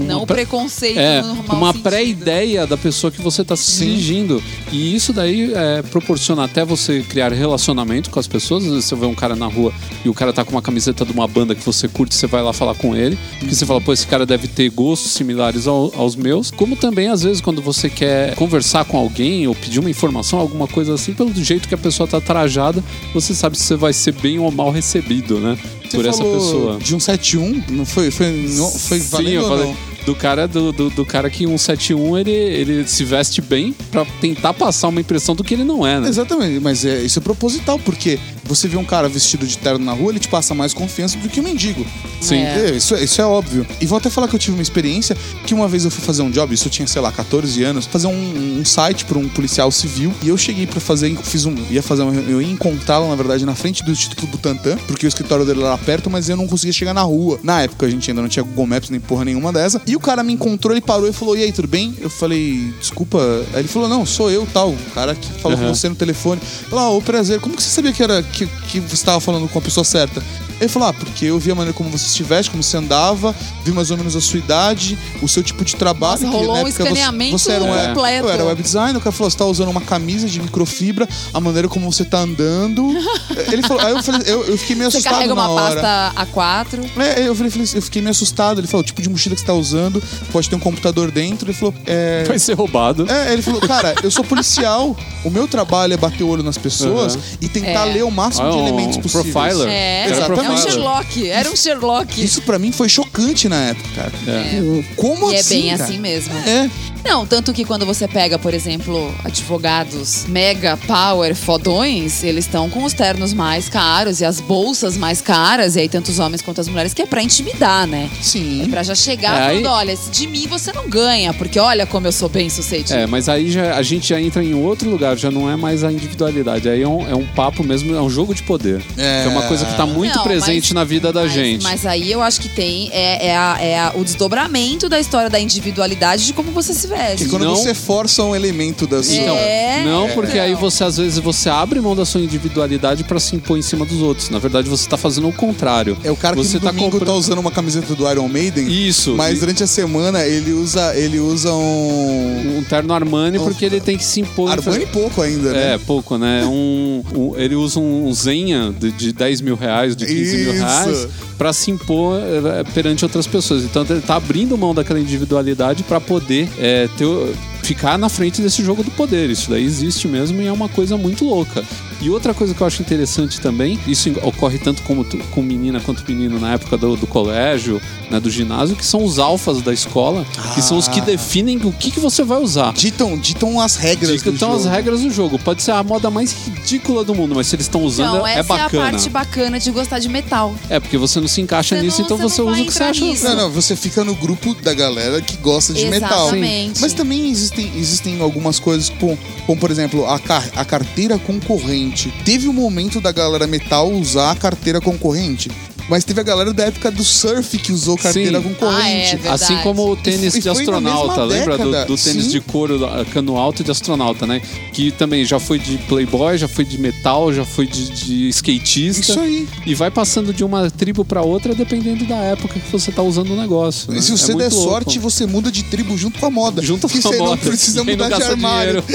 Speaker 1: um-
Speaker 2: Não o
Speaker 1: pre-
Speaker 2: preconceito
Speaker 1: é, uma pré-ideia da pessoa que você está se dirigindo. E isso daí é, proporciona até você criar relacionamento com as pessoas. Às vezes você vê um cara na rua e o cara tá com uma camiseta de uma banda que você curte, você vai lá falar com ele. Porque você fala, pô, esse cara deve ter gostos similares ao- aos meus. Como também, às vezes, quando você quer conversar com alguém ou pedir uma informação, alguma coisa assim, pelo jeito que a pessoa tá trajada, você sabe se você vai ser bem ou mal recebido, né?
Speaker 3: Você
Speaker 1: por essa pessoa.
Speaker 3: De um 71, não foi? Foi, não, foi
Speaker 1: Sim,
Speaker 3: valendo
Speaker 1: eu falei
Speaker 3: não?
Speaker 1: Do cara do, do, do cara que 171 ele, ele se veste bem pra tentar passar uma impressão do que ele não é, né?
Speaker 3: Exatamente, mas é, isso é proposital, porque você vê um cara vestido de terno na rua, ele te passa mais confiança do que um mendigo.
Speaker 1: Sim.
Speaker 2: É.
Speaker 3: É, Isso, isso é óbvio. E vou até falar que eu tive uma experiência que uma vez eu fui fazer um job, isso eu tinha, sei lá, 14 anos, fazer um, um site para um policial civil. E eu cheguei para fazer, fiz um, ia fazer uma, eu ia encontrá-lo, na verdade, na frente do Instituto Butantan, porque o escritório dele era lá perto, mas eu não conseguia chegar na rua. Na época a gente ainda não tinha Google Maps nem porra nenhuma dessa. E o cara me encontrou, ele parou e falou: E aí, tudo bem? Eu falei, desculpa. Aí ele falou: Não, sou eu, tal. O cara que falou
Speaker 1: Uhum.
Speaker 3: com você no telefone. Falou, ah, ô prazer, como que você sabia que era que, que você estava falando com a pessoa certa? Ele falou, ah, porque eu vi a maneira como você estivesse, como você andava, vi mais ou menos a sua idade, o seu tipo de trabalho.
Speaker 2: Nossa,
Speaker 3: que
Speaker 2: rolou
Speaker 3: na
Speaker 2: um
Speaker 3: época
Speaker 2: escaneamento
Speaker 3: você, você era um web,
Speaker 2: completo.
Speaker 3: Eu era web designer, o cara falou, você tá usando uma camisa de microfibra, a maneira como você tá andando. <laughs> Ele falou, aí eu falei, eu, eu fiquei meio
Speaker 2: Você
Speaker 3: assustado
Speaker 2: carrega
Speaker 3: na
Speaker 2: uma
Speaker 3: hora.
Speaker 2: pasta A4.
Speaker 3: É, eu, falei, falei, eu fiquei meio assustado. Ele falou, o tipo de mochila que você tá usando, pode ter um computador dentro. Ele falou, é. <laughs>
Speaker 1: Vai ser roubado.
Speaker 3: É, ele falou, cara, eu sou policial, o meu trabalho é bater o olho nas pessoas
Speaker 1: Uhum.
Speaker 3: e tentar
Speaker 2: É.
Speaker 3: ler o máximo
Speaker 1: Ah,
Speaker 3: de
Speaker 1: um
Speaker 3: elementos possíveis.
Speaker 1: profiler.
Speaker 2: É,
Speaker 1: Era
Speaker 2: é um
Speaker 3: Exatamente.
Speaker 2: Sherlock. Era um Sherlock.
Speaker 3: Isso pra mim foi chocante na época, cara.
Speaker 1: É.
Speaker 3: Como
Speaker 2: E é
Speaker 3: assim?
Speaker 2: bem
Speaker 3: cara?
Speaker 2: assim mesmo.
Speaker 3: É.
Speaker 2: Não, tanto que quando você pega, por exemplo, advogados mega power fodões, eles estão com os ternos mais caros e as bolsas mais caras, e aí tanto os homens quanto as mulheres, que é pra intimidar, né? É
Speaker 3: Sim.
Speaker 2: pra já chegar
Speaker 1: É,
Speaker 2: falando,
Speaker 1: aí-
Speaker 2: olha, de mim você não ganha, porque olha como eu sou bem sucedido.
Speaker 1: É, mas aí já, a gente já entra em outro lugar, já não é mais a individualidade. Aí é um, é um papo mesmo, é um jogo de poder.
Speaker 3: É.
Speaker 1: Que é uma coisa que tá muito
Speaker 2: Não,
Speaker 1: presente
Speaker 2: mas-
Speaker 1: na vida da
Speaker 2: mas,
Speaker 1: gente.
Speaker 2: Mas aí eu acho que tem é, é a- é a- o desdobramento da história da individualidade de como você se veste.
Speaker 3: E quando
Speaker 1: Não-
Speaker 3: você força um elemento da sua.
Speaker 1: Então,
Speaker 2: É,
Speaker 1: não, porque aí você às vezes você abre mão da sua individualidade pra se impor em cima dos outros. Na verdade, você tá fazendo o contrário.
Speaker 3: É o cara que
Speaker 1: você
Speaker 3: no domingo tá
Speaker 1: comprando-
Speaker 3: usando uma camiseta do Iron Maiden.
Speaker 1: Isso.
Speaker 3: Mas
Speaker 1: e-
Speaker 3: durante a semana ele usa, ele usa um.
Speaker 1: um terno Armani porque ele tem que se impor. em
Speaker 3: Armani pouco ainda,
Speaker 1: É,
Speaker 3: né?
Speaker 1: pouco, né? Um, um- ele usa um Zenha de, de 10 mil reais, de 15 mil
Speaker 3: Isso.
Speaker 1: reais, pra se impor é, perante outras pessoas. Então ele tá abrindo mão daquela individualidade pra poder é, ter, o- ficar na frente desse jogo do poder. Isso daí existe mesmo e é uma coisa muito louca. E outra coisa que eu acho interessante também, isso ocorre tanto como com menina quanto menino na época do, do colégio, né, do ginásio, que são os alfas da escola, que são os que
Speaker 3: Ah.
Speaker 1: definem o que, que você vai usar.
Speaker 3: Ditam, ditam as regras do
Speaker 1: Então as
Speaker 3: jogo.
Speaker 1: regras do jogo. Pode ser a moda mais ridícula do mundo, mas se eles estão usando
Speaker 2: Não,
Speaker 1: é
Speaker 2: essa é, a
Speaker 1: bacana.
Speaker 2: parte bacana de gostar de metal.
Speaker 1: É porque você não se encaixa
Speaker 2: Você
Speaker 1: nisso,
Speaker 2: não-
Speaker 1: então
Speaker 2: você
Speaker 1: você usa o que você acha.
Speaker 2: nisso.
Speaker 3: Não, não, você fica no grupo da galera que gosta de metal.
Speaker 2: Exatamente.
Speaker 3: Mas também existem, existem algumas coisas, como, como por exemplo, a, car- a carteira concorrente. Teve um momento da galera metal usar a carteira concorrente. Mas teve a galera da época do surf que usou carteira
Speaker 1: Sim.
Speaker 3: concorrente.
Speaker 2: Ah, é.
Speaker 1: Assim como o tênis
Speaker 3: E
Speaker 1: de astronauta, lembra do,
Speaker 3: década.
Speaker 1: do tênis
Speaker 3: Sim.
Speaker 1: de couro, cano alto de astronauta, né? Que também já foi de playboy, já foi de metal, já foi de, de skatista.
Speaker 3: Isso aí.
Speaker 1: E vai passando de uma tribo pra outra dependendo da época que você tá usando o negócio. né?
Speaker 3: E se
Speaker 1: É
Speaker 3: você der
Speaker 1: muito louco.
Speaker 3: sorte, você muda de tribo junto com a moda.
Speaker 1: junto
Speaker 3: que
Speaker 1: com a
Speaker 3: você não
Speaker 1: moda.
Speaker 3: precisa
Speaker 1: aí não
Speaker 3: mudar de armário. <laughs>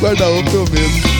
Speaker 3: Guarda-roupa eu mesmo.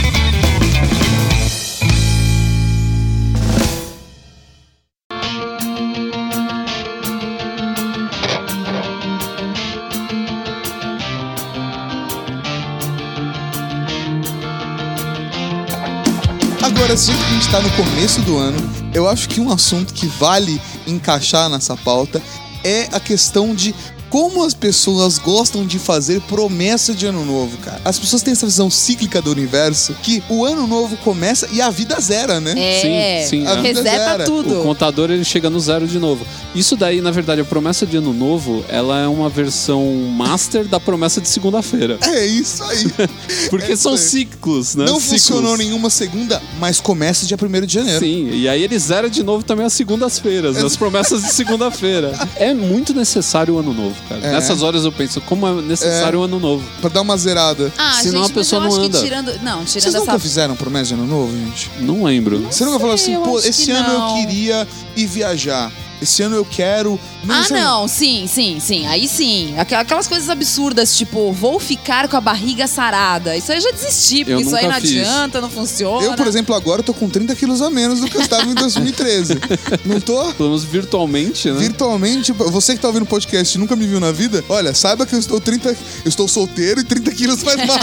Speaker 3: Agora, já que a gente tá no começo do ano, eu acho que um assunto que vale encaixar nessa pauta é a questão de como as pessoas gostam de fazer promessa de ano novo, cara. As pessoas têm essa visão cíclica do universo que o ano novo começa e a vida zera, né?
Speaker 2: É,
Speaker 1: Sim, sim,
Speaker 3: A vida
Speaker 2: reseta
Speaker 3: zera.
Speaker 2: tudo.
Speaker 1: O contador ele chega no zero de novo. Isso daí, na verdade, a promessa de ano novo, ela é uma versão master da promessa de segunda-feira. <laughs>
Speaker 3: É isso aí. <laughs>
Speaker 1: Porque
Speaker 3: É
Speaker 1: são
Speaker 3: isso aí.
Speaker 1: ciclos, né?
Speaker 3: Não
Speaker 1: Ciclos.
Speaker 3: funcionou nenhuma segunda, mas começa dia 1 de janeiro.
Speaker 1: Sim, e aí ele zera de novo também as segundas-feiras, as <laughs> promessas de segunda-feira. É muito necessário o ano novo, cara.
Speaker 3: É.
Speaker 1: Nessas horas eu penso, como é necessário o ano novo.
Speaker 3: Pra dar uma zerada.
Speaker 2: Ah,
Speaker 1: Senão
Speaker 2: gente,
Speaker 1: a pessoa
Speaker 2: mas eu
Speaker 1: não
Speaker 2: acho
Speaker 1: anda.
Speaker 2: que tirando. Não,
Speaker 3: Vocês
Speaker 2: tirando
Speaker 3: nunca
Speaker 2: essa.
Speaker 3: fizeram promessa de ano novo, gente?
Speaker 1: Não lembro.
Speaker 3: Você nunca falou assim, pô, esse ano
Speaker 2: não.
Speaker 3: eu queria ir viajar. Esse ano eu quero.
Speaker 2: Ah,
Speaker 3: você-
Speaker 2: não, sim, sim, sim. Aí sim. Aqu- Aquelas coisas absurdas, tipo, vou ficar com a barriga sarada. Isso aí eu já desisti, porque
Speaker 1: Eu
Speaker 2: isso aí não
Speaker 1: fiz.
Speaker 2: adianta, não funciona.
Speaker 3: Eu, por exemplo, agora tô com 30 quilos a menos do que eu estava em 2013. <laughs> não tô?
Speaker 1: Pelo menos virtualmente, né?
Speaker 3: Virtualmente, você que tá ouvindo o podcast e nunca me viu na vida, olha, saiba que eu estou 30. Eu estou solteiro e 30 quilos mais magro.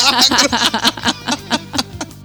Speaker 3: <laughs>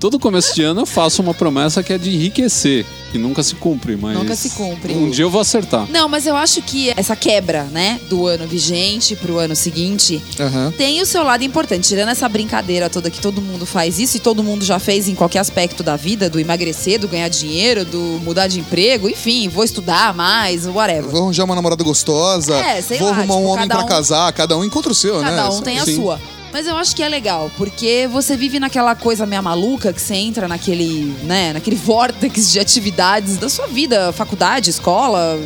Speaker 1: Todo começo de ano eu faço uma promessa que é de enriquecer. E nunca se cumpre, mas.
Speaker 2: Nunca se cumpre.
Speaker 1: Um dia eu vou acertar.
Speaker 2: Não, mas eu acho que essa quebra, né, do ano vigente pro ano seguinte,
Speaker 3: Aham.
Speaker 2: tem o seu lado importante. Tirando essa brincadeira toda que todo mundo faz isso e todo mundo já fez em qualquer aspecto da vida, do emagrecer, do ganhar dinheiro, do mudar de emprego, enfim, vou estudar mais, whatever.
Speaker 3: Vou arranjar uma namorada gostosa.
Speaker 2: É, sei
Speaker 3: vou
Speaker 2: lá, tipo,
Speaker 3: arrumar um homem
Speaker 2: cada
Speaker 3: pra
Speaker 2: um-
Speaker 3: casar. Cada um encontra o seu, né?
Speaker 2: Cada um tem a
Speaker 3: Sim.
Speaker 2: sua. Mas eu acho que é legal, porque você vive naquela coisa meio maluca que você entra naquele, né, naquele <laughs> vórtex de atividades da sua vida, faculdade, escola,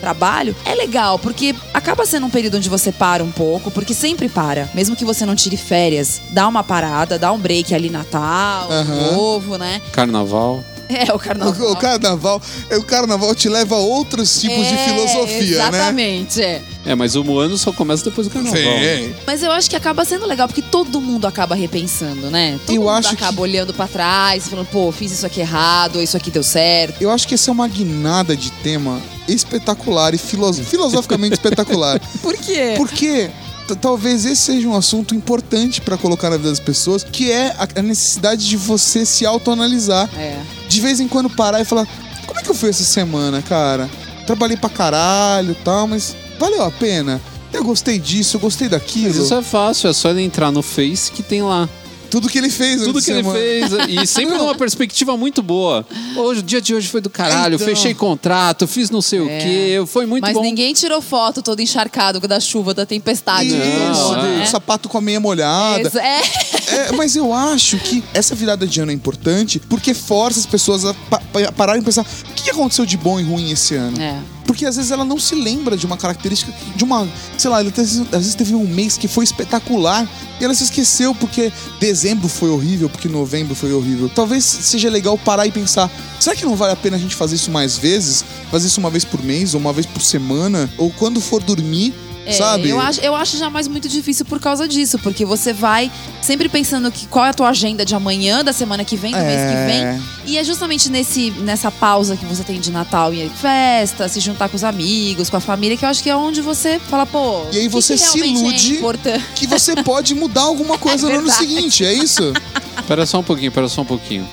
Speaker 2: trabalho. É legal, porque acaba sendo um período onde você para um pouco, porque sempre para. Mesmo que você não tire férias, dá uma parada, dá um break ali Natal,
Speaker 3: Aham.
Speaker 2: novo, né?
Speaker 1: Carnaval.
Speaker 2: É, o carnaval.
Speaker 3: O, o carnaval, é, o carnaval te leva a outros tipos de
Speaker 2: É,
Speaker 3: filosofia, né?
Speaker 2: Exatamente, é.
Speaker 1: É, mas o ano só começa depois do carnaval.
Speaker 3: Sim.
Speaker 2: Mas eu acho que acaba sendo legal, porque todo mundo acaba repensando, né? Todo
Speaker 3: Eu
Speaker 2: mundo
Speaker 3: acho
Speaker 2: acaba
Speaker 3: que-
Speaker 2: olhando pra trás, falando, pô, fiz isso aqui errado, isso aqui deu certo.
Speaker 3: Eu acho que essa é uma guinada de tema espetacular e filo- filosoficamente espetacular. <laughs>
Speaker 2: Por quê?
Speaker 3: Porque t- talvez esse seja um assunto importante pra colocar na vida das pessoas, que é a, a necessidade de você se autoanalisar.
Speaker 2: É.
Speaker 3: De vez em quando parar e falar: como é que eu fui essa semana, cara? Trabalhei pra caralho e tal, mas valeu a pena? Eu gostei disso, eu gostei daquilo.
Speaker 1: Mas isso é fácil, é só ele entrar no Face que tem lá.
Speaker 3: Tudo que ele fez
Speaker 1: Tudo que ele
Speaker 3: semana.
Speaker 1: fez. E <laughs> sempre numa perspectiva muito boa. Hoje, o dia de hoje foi do caralho.
Speaker 3: Então.
Speaker 1: Fechei contrato, fiz não sei o
Speaker 2: É.
Speaker 1: quê. Foi muito
Speaker 2: Mas
Speaker 1: bom.
Speaker 2: ninguém tirou foto todo encharcado da chuva, da tempestade.
Speaker 3: Isso,
Speaker 1: Não,
Speaker 3: de
Speaker 2: né?
Speaker 3: sapato com a meia molhada.
Speaker 2: Isso, é.
Speaker 3: É, mas eu acho que essa virada de ano é importante porque força as pessoas a pa pa- pararem e pensar o que aconteceu de bom e ruim esse ano.
Speaker 2: É.
Speaker 3: Porque às vezes ela não se lembra de uma característica, de uma. Sei lá, ela às vezes- às vezes teve um mês que foi espetacular e ela se esqueceu porque dezembro foi horrível, porque novembro foi horrível. Talvez seja legal parar e pensar: será que não vale a pena a gente fazer isso mais vezes? Fazer isso uma vez por mês, ou uma vez por semana, ou quando for dormir,
Speaker 2: É,
Speaker 3: sabe?
Speaker 2: Eu acho, eu acho jamais muito difícil por causa disso, porque você vai sempre pensando que qual é a tua agenda de amanhã, da semana que vem, do mês que
Speaker 3: É.
Speaker 2: vem. E é justamente nesse, nessa pausa que você tem de Natal e festa, se juntar com os amigos, com a família, que eu acho que é onde você fala, pô.
Speaker 3: E aí você
Speaker 2: que
Speaker 3: se
Speaker 2: realmente
Speaker 3: ilude.
Speaker 2: É importante?
Speaker 3: que você pode mudar alguma <laughs> coisa no ano seguinte, é isso? <laughs>
Speaker 1: Pera só um pouquinho, pera só um pouquinho.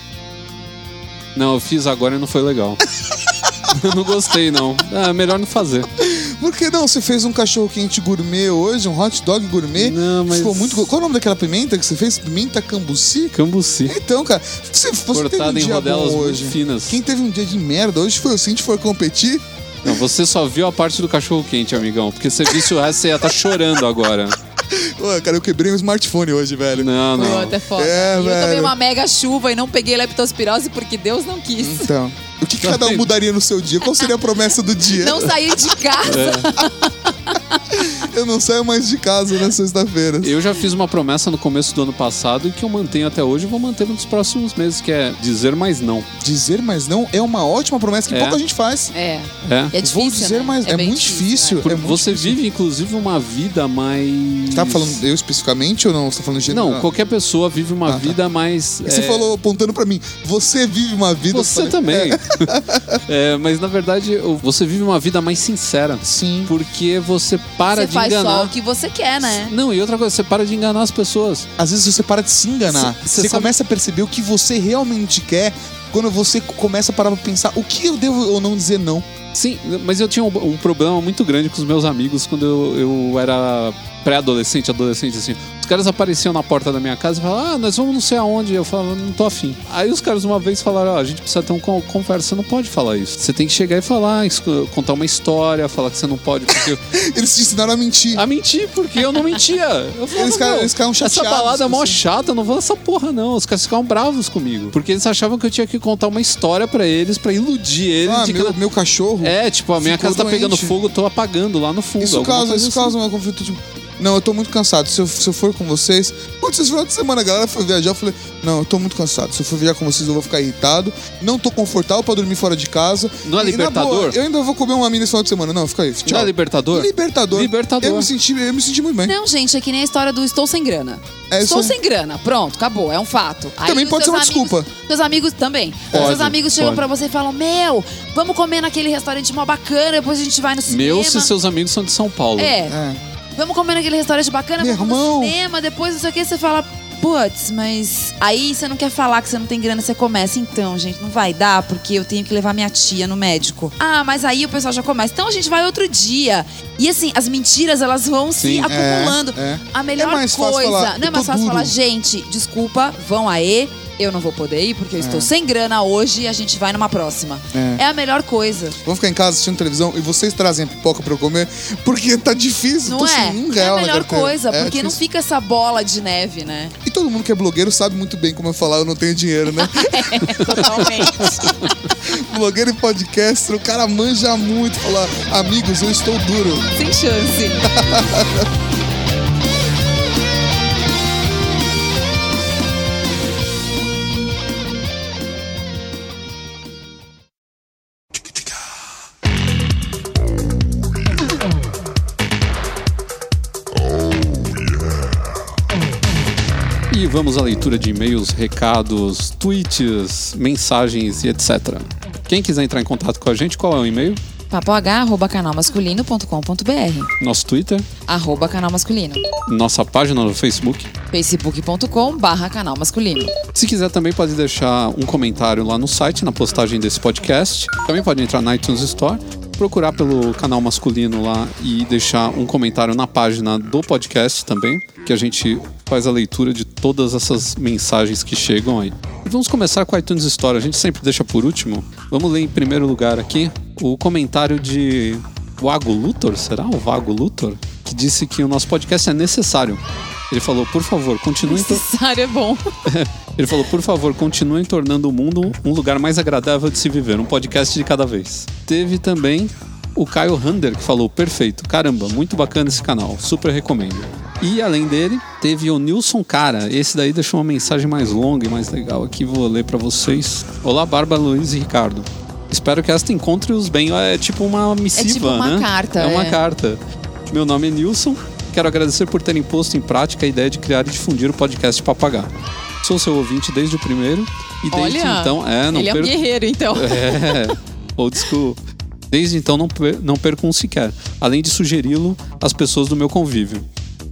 Speaker 1: Não, eu fiz agora e não foi legal. <laughs> eu não gostei, não. Ah, melhor não fazer.
Speaker 3: Por que não? Você fez um cachorro quente gourmet hoje, um hot dog gourmet.
Speaker 1: Não, mas-
Speaker 3: Ficou muito. Qual é o nome daquela pimenta que você fez? Pimenta cambuci?
Speaker 1: Cambuci.
Speaker 3: Então, cara, você, você teve um
Speaker 1: Cortada em
Speaker 3: dia
Speaker 1: rodelas
Speaker 3: bom hoje.
Speaker 1: finas.
Speaker 3: Quem teve um dia de merda hoje foi eu. Se a gente for competir,
Speaker 1: Não, você só viu a parte do cachorro quente, amigão. Porque você visse o resto, você ia estar chorando agora. <laughs>
Speaker 3: Pô, cara, eu quebrei um smartphone hoje, velho.
Speaker 1: Não, não.
Speaker 2: Puta, é foda.
Speaker 3: É,
Speaker 2: eu tomei
Speaker 3: velho.
Speaker 2: uma mega chuva e não peguei leptospirose porque Deus não quis.
Speaker 3: Então, o que, cada um mudaria no seu dia? Qual seria a promessa do dia?
Speaker 2: Não saí de casa. <laughs>
Speaker 3: Eu não saio mais de casa na sexta-feira.
Speaker 1: Eu já fiz uma promessa no começo do ano passado e que eu mantenho até hoje e vou manter nos próximos meses, que é dizer mais não.
Speaker 3: Dizer mais não é uma ótima promessa que
Speaker 1: É.
Speaker 3: pouca gente faz.
Speaker 2: É.
Speaker 1: É.
Speaker 2: É difícil.
Speaker 3: Vou dizer
Speaker 2: né?
Speaker 3: mais. É,
Speaker 2: bem
Speaker 3: muito difícil.
Speaker 1: Por-
Speaker 3: é muito
Speaker 1: você
Speaker 3: difícil.
Speaker 1: vive, inclusive, uma vida mais.
Speaker 3: Tá falando eu especificamente ou não? Você tá falando de
Speaker 1: Não, qualquer pessoa vive uma
Speaker 3: Ah, tá.
Speaker 1: vida mais.
Speaker 3: Você
Speaker 1: é,
Speaker 3: falou apontando pra mim. Você vive uma vida.
Speaker 1: Você também. <laughs> É, mas na verdade, você vive uma vida mais sincera.
Speaker 3: Sim.
Speaker 1: Porque você para
Speaker 2: Você
Speaker 1: de
Speaker 2: faz
Speaker 1: enganar.
Speaker 2: só o que você quer, né?
Speaker 1: Não, e outra coisa, você para de enganar as pessoas.
Speaker 3: Às vezes você para de se enganar.
Speaker 1: Cê
Speaker 3: Você
Speaker 1: sabe-
Speaker 3: começa a perceber o que você realmente quer quando você começa a parar pra pensar o que eu devo ou não dizer não.
Speaker 1: Sim, mas eu tinha um, um problema muito grande com os meus amigos quando eu, eu era pré-adolescente, adolescente, assim. Os caras apareciam na porta da minha casa e falavam, ah, nós vamos não sei aonde. Eu falava, não tô afim. Aí os caras uma vez falaram, ó, a gente precisa ter uma con- conversa, você não pode falar isso. Você tem que chegar e falar, contar uma história, falar que você não pode, porque... <laughs>
Speaker 3: Eles te ensinaram a mentir.
Speaker 1: a mentir, porque eu não mentia. Eu falava,
Speaker 3: Eles ficaram-
Speaker 1: "Meu,
Speaker 3: eles ficaram
Speaker 1: Essa
Speaker 3: chateados
Speaker 1: balada é mó
Speaker 3: você."
Speaker 1: chata, eu não vou nessa porra, não. Os caras ficavam bravos comigo. Porque eles achavam que eu tinha que contar uma história pra eles, pra iludir eles
Speaker 3: ah,
Speaker 1: de que
Speaker 3: meu, meu cachorro.
Speaker 1: é, tipo, a minha casa tá pegando
Speaker 3: doente.
Speaker 1: fogo, eu tô apagando lá no fundo.
Speaker 3: Isso causa, isso
Speaker 1: assim.
Speaker 3: causa um conflito. Tipo, não, eu tô muito cansado. Se eu, se eu for com vocês. Putz, esse final de semana a galera foi viajar. Eu falei, não, eu tô muito cansado. Se eu for viajar com vocês, eu vou ficar irritado. Não tô confortável pra dormir fora de casa.
Speaker 1: Não é
Speaker 3: E, na
Speaker 1: Libertador?
Speaker 3: boa, eu ainda vou comer uma mina esse final de semana. Não, fica aí. Tchau.
Speaker 1: Não é Libertador?
Speaker 3: Libertador.
Speaker 1: Libertador.
Speaker 3: Eu me senti, eu me senti muito bem.
Speaker 2: Não, gente, é que nem a história do estou sem grana.
Speaker 3: É
Speaker 2: estou
Speaker 3: aí.
Speaker 2: sem grana, pronto, acabou, é um fato. Aí
Speaker 3: Também pode ser uma
Speaker 2: amigos-
Speaker 3: desculpa.
Speaker 2: Seus amigos também.
Speaker 1: Pode,
Speaker 2: seus amigos chegam
Speaker 1: pode.
Speaker 2: pra você e falam: Meu, vamos comer naquele restaurante mó bacana, depois a gente vai no cinema.
Speaker 1: Meu, se seus amigos são de São Paulo.
Speaker 2: É,
Speaker 3: É.
Speaker 2: vamos comer naquele restaurante bacana,
Speaker 3: Meu
Speaker 2: vamos
Speaker 3: irmão.
Speaker 2: no cinema, depois não sei o que, você fala. putz, mas aí você não quer falar que você não tem grana, você começa. Então, gente, não vai dar porque eu tenho que levar minha tia no médico. Ah, mas aí o pessoal já começa. Então a gente vai outro dia. E assim, as mentiras elas vão se
Speaker 3: Sim, é,
Speaker 2: acumulando.
Speaker 3: é.
Speaker 2: A melhor
Speaker 3: É mais fácil
Speaker 2: coisa.
Speaker 3: falar,
Speaker 2: não é mais
Speaker 3: tô
Speaker 2: fácil
Speaker 3: duro.
Speaker 2: falar, gente, desculpa, vão aí. Eu não vou poder ir porque eu estou sem grana hoje e a gente vai numa próxima.
Speaker 3: É.
Speaker 2: É, a melhor coisa.
Speaker 3: Vamos ficar em casa assistindo televisão e vocês trazem a pipoca pra eu comer, porque tá difícil.
Speaker 2: Não
Speaker 3: tô
Speaker 2: é?
Speaker 3: sem um
Speaker 2: é
Speaker 3: real
Speaker 2: a
Speaker 3: na
Speaker 2: melhor coisa,
Speaker 3: É
Speaker 2: porque não
Speaker 3: difícil.
Speaker 2: fica essa bola de neve, né?
Speaker 3: E todo mundo que é blogueiro sabe muito bem como eu falar, eu não tenho dinheiro, né? <laughs>
Speaker 2: Totalmente. <laughs>
Speaker 3: blogueiro e podcaster, o cara manja muito. Falar, amigos, eu estou duro.
Speaker 2: Sem chance. <laughs>
Speaker 1: vamos à leitura de e-mails, recados, tweets, mensagens e etc. Quem quiser entrar em contato com a gente, qual é o e-mail?
Speaker 2: papoh.canalmasculino.com.br
Speaker 1: Nosso Twitter,
Speaker 2: Arroba canal masculino.
Speaker 1: nossa página no Facebook.
Speaker 2: facebook.com barra canal masculino.
Speaker 1: Se quiser também pode deixar um comentário lá no site, na postagem desse podcast. Também pode entrar na iTunes Store, procurar pelo canal masculino lá e deixar um comentário na página do podcast também, que a gente faz a leitura de todas essas mensagens que chegam aí. E vamos começar com a iTunes Store, a gente sempre deixa por último. Vamos ler em primeiro lugar aqui o comentário de Vago Luthor, será o Vago Luthor? Que disse que o nosso podcast é necessário. Ele falou, por favor, continuem... to-
Speaker 2: Necessário é bom. <laughs>
Speaker 1: ele falou, por favor, continuem tornando o mundo um lugar mais agradável de se viver, um podcast de cada vez. Teve também o Caio Hander, que falou, perfeito, caramba, muito bacana esse canal, super recomendo. E além dele, teve o Nilson Cara, esse daí deixou uma mensagem mais longa e mais legal aqui, vou ler pra vocês. Olá, Barba, Luiz e Ricardo. Espero que esta encontre-os bem. É tipo uma missiva,
Speaker 2: tipo uma
Speaker 1: né?
Speaker 2: carta,
Speaker 1: É uma
Speaker 2: é.
Speaker 1: carta. Meu nome é Nilson. Quero agradecer por terem posto em prática a ideia de criar e difundir o podcast Papagá. Sou seu ouvinte desde o primeiro e desde
Speaker 2: Olha,
Speaker 1: então. É, não
Speaker 2: ele é um guerreiro, então. <laughs>
Speaker 1: é, old school. Desde então não, per- não perco um sequer, além de sugeri-lo às pessoas do meu convívio.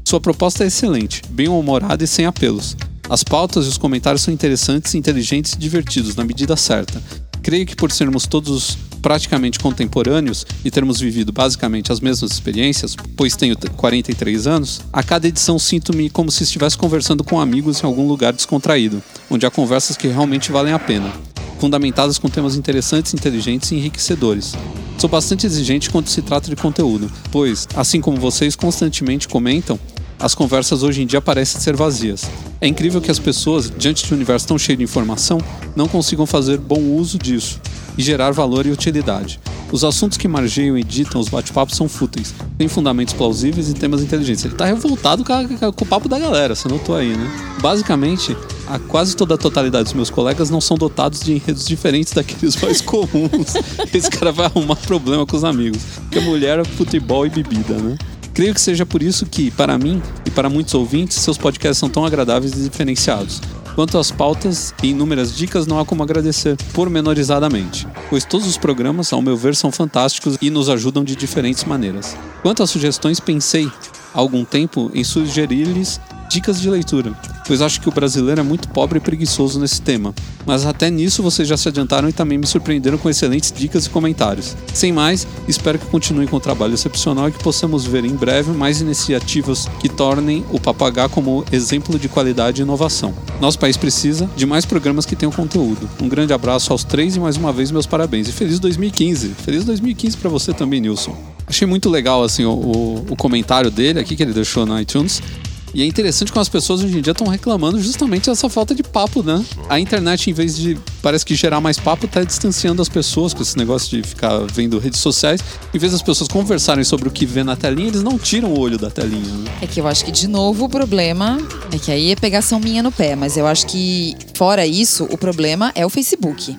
Speaker 1: Sua proposta é excelente, bem humorada e sem apelos. As pautas e os comentários são interessantes, inteligentes e divertidos, na medida certa. Creio que por sermos todos praticamente contemporâneos e termos vivido basicamente as mesmas experiências, pois tenho t- 43 anos, a cada edição sinto-me como se estivesse conversando com amigos em algum lugar descontraído, onde há conversas que realmente valem a pena fundamentadas com temas interessantes, inteligentes e enriquecedores. Sou bastante exigente quando se trata de conteúdo, pois, assim como vocês constantemente comentam, as conversas hoje em dia parecem ser vazias. É incrível que as pessoas, diante de um universo tão cheio de informação, não consigam fazer bom uso disso e gerar valor e utilidade. Os assuntos que margeiam e ditam os bate-papos são fúteis, têm fundamentos plausíveis e temas inteligentes. Ele tá revoltado com, a- com o papo da galera, você notou aí, né? Basicamente, a quase toda a totalidade dos meus colegas não são dotados de enredos diferentes daqueles mais <laughs> comuns. Esse cara vai arrumar problema com os amigos. Que é mulher, futebol e bebida, né? Creio que seja por isso que, para mim e para muitos ouvintes, seus podcasts são tão agradáveis e diferenciados. Quanto às pautas e inúmeras dicas, não há como agradecer, pormenorizadamente, pois todos os programas, ao meu ver, são fantásticos e nos ajudam de diferentes maneiras. Quanto às sugestões, pensei há algum tempo em sugerir-lhes dicas de leitura, pois acho que o brasileiro é muito pobre e preguiçoso nesse tema. Mas até nisso vocês já se adiantaram e também me surpreenderam com excelentes dicas e comentários. Sem mais, espero que continuem com o trabalho excepcional e que possamos ver em breve mais iniciativas que tornem o Papagá como exemplo de qualidade e inovação. Nosso país precisa de mais programas que tenham conteúdo. Um grande abraço aos três e mais uma vez meus parabéns. E feliz 2015. Feliz 2015 para você também, Nilson. Achei muito legal assim o, o- o comentário dele aqui que ele deixou no iTunes. E é interessante como as pessoas hoje em dia estão reclamando justamente dessa falta de papo, né? A internet, em vez de, parece que gerar mais papo, tá distanciando as pessoas com esse negócio de ficar vendo redes sociais. Em vez das pessoas conversarem sobre o que vê na telinha, eles não tiram o olho da telinha, né?
Speaker 2: É que eu acho que, de novo, o problema é que aí é pegação minha no pé. Mas eu acho que, fora isso, o problema é o Facebook.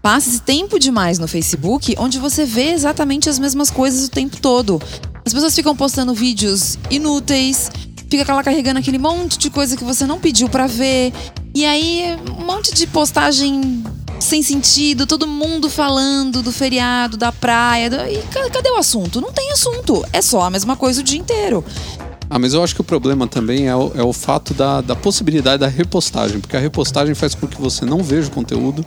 Speaker 2: Passa-se tempo demais no Facebook, onde você vê exatamente as mesmas coisas o tempo todo. As pessoas ficam postando vídeos inúteis, fica lá carregando aquele monte de coisa que você não pediu pra ver. E aí, um monte de postagem sem sentido, todo mundo falando do feriado, da praia. do- E ca- cadê o assunto? Não tem assunto. É só a mesma coisa o dia inteiro.
Speaker 1: Ah, mas eu acho que o problema também é o, é o fato da, da possibilidade da repostagem, porque a repostagem faz com que você não veja o conteúdo,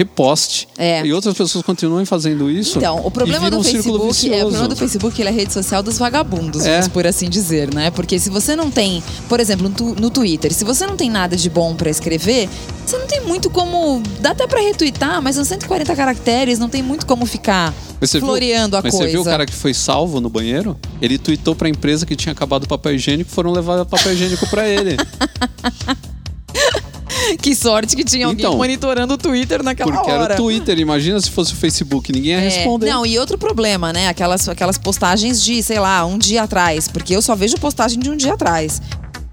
Speaker 1: reposte,
Speaker 2: É.
Speaker 1: e outras pessoas continuem fazendo isso.
Speaker 2: Então, o problema do
Speaker 1: um
Speaker 2: Facebook é o problema do Facebook, ele é a rede social dos vagabundos,
Speaker 1: É.
Speaker 2: por assim dizer, né? Porque se você não tem, por exemplo, no, Twitter, se você não tem nada de bom pra escrever, você não tem muito como, dá até pra retweetar, mas são 140 caracteres, não tem muito como ficar
Speaker 1: Mas você viu-
Speaker 2: floreando a
Speaker 1: Mas
Speaker 2: coisa.
Speaker 1: você viu o cara que foi salvo no banheiro? Ele tweetou pra empresa que tinha acabado o papel higiênico, foram levar papel higiênico pra ele. <laughs> <laughs>
Speaker 2: Que sorte que tinha alguém
Speaker 1: Então.
Speaker 2: monitorando o Twitter naquela
Speaker 1: Porque
Speaker 2: hora.
Speaker 1: era o Twitter, imagina se fosse o Facebook, ninguém ia
Speaker 2: É,
Speaker 1: responder.
Speaker 2: Não, e outro problema, né? Aquelas, aquelas postagens de, sei lá, um dia atrás. Porque eu só vejo postagem de um dia atrás.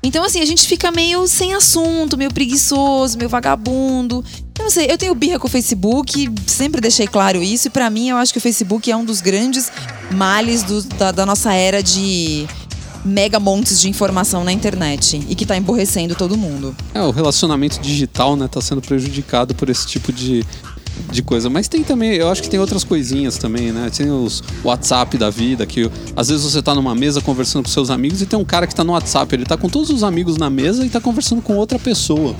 Speaker 2: Então, assim, a gente fica meio sem assunto, meio preguiçoso, meio vagabundo. Eu não sei, eu tenho birra com o Facebook, sempre deixei claro isso. E pra mim, eu acho que o Facebook é um dos grandes males do- da, da nossa era de mega montes de informação na internet. E que tá emborrecendo todo mundo.
Speaker 1: É, o relacionamento digital, né, tá sendo prejudicado por esse tipo de, de coisa. Mas tem também, eu acho que tem outras coisinhas também, né? Tem os WhatsApp da vida, que às vezes você tá numa mesa conversando com seus amigos e tem um cara que tá no WhatsApp, ele tá com todos os amigos na mesa e tá conversando com outra pessoa.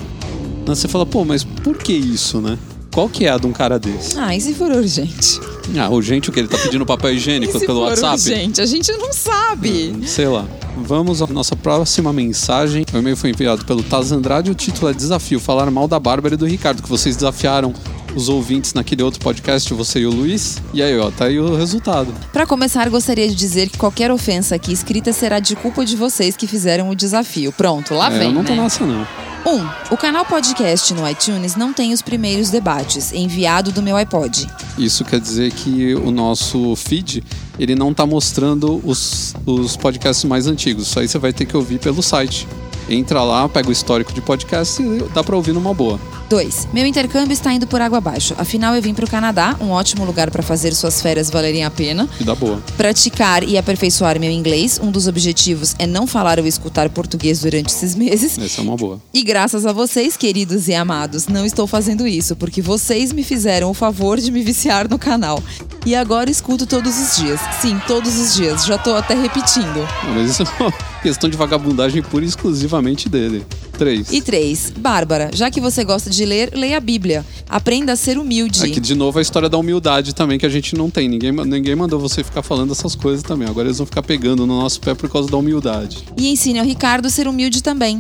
Speaker 1: Né, Você fala, pô, mas por que isso, né? Qual que é a de um cara desse?
Speaker 2: Ah, e se for urgente?
Speaker 1: Ah, urgente o que? Ele tá pedindo papel higiênico
Speaker 2: se
Speaker 1: pelo
Speaker 2: for
Speaker 1: WhatsApp?
Speaker 2: urgente? A gente não sabe.
Speaker 1: Sei lá. Vamos à nossa próxima mensagem. O e-mail foi enviado pelo Taz Andrade. O título é Desafio: Falar mal da Bárbara e do Ricardo, que vocês desafiaram os ouvintes naquele outro podcast, você e o Luiz. E aí, ó, tá aí o resultado.
Speaker 2: Para começar, gostaria de dizer que qualquer ofensa aqui escrita será de culpa de vocês que fizeram o desafio. Pronto, lá
Speaker 1: É,
Speaker 2: vem,
Speaker 1: eu não tô
Speaker 2: né?
Speaker 1: nessa, não.
Speaker 2: 1. Um, o canal podcast no iTunes não tem os primeiros debates, enviado do meu iPod.
Speaker 1: Isso quer dizer que o nosso feed, ele não tá mostrando os, os podcasts mais antigos. Isso aí você vai ter que ouvir pelo site. Entra lá, pega o histórico de podcast e dá pra ouvir numa boa.
Speaker 2: 2. Meu intercâmbio está indo por água abaixo. Afinal, eu vim para o Canadá, um ótimo lugar para fazer suas férias valerem a pena.
Speaker 1: E dá boa.
Speaker 2: Praticar e aperfeiçoar meu inglês. Um dos objetivos é não falar ou escutar português durante esses meses.
Speaker 1: Essa é uma boa.
Speaker 2: E graças a vocês, queridos e amados, não estou fazendo isso, porque vocês me fizeram o favor de me viciar no canal. E agora escuto todos os dias. Sim, todos os dias. Já tô até repetindo.
Speaker 1: Mas isso é uma <laughs> questão de vagabundagem pura e exclusivamente dele. 3.
Speaker 2: E três, Bárbara, já que você gosta de ler, leia a Bíblia. Aprenda a ser humilde.
Speaker 1: Aqui de novo a história da humildade também que a gente não tem. Ninguém, ninguém mandou você ficar falando essas coisas também. Agora eles vão ficar pegando no nosso pé por causa da humildade.
Speaker 2: E ensine ao Ricardo a ser humilde também.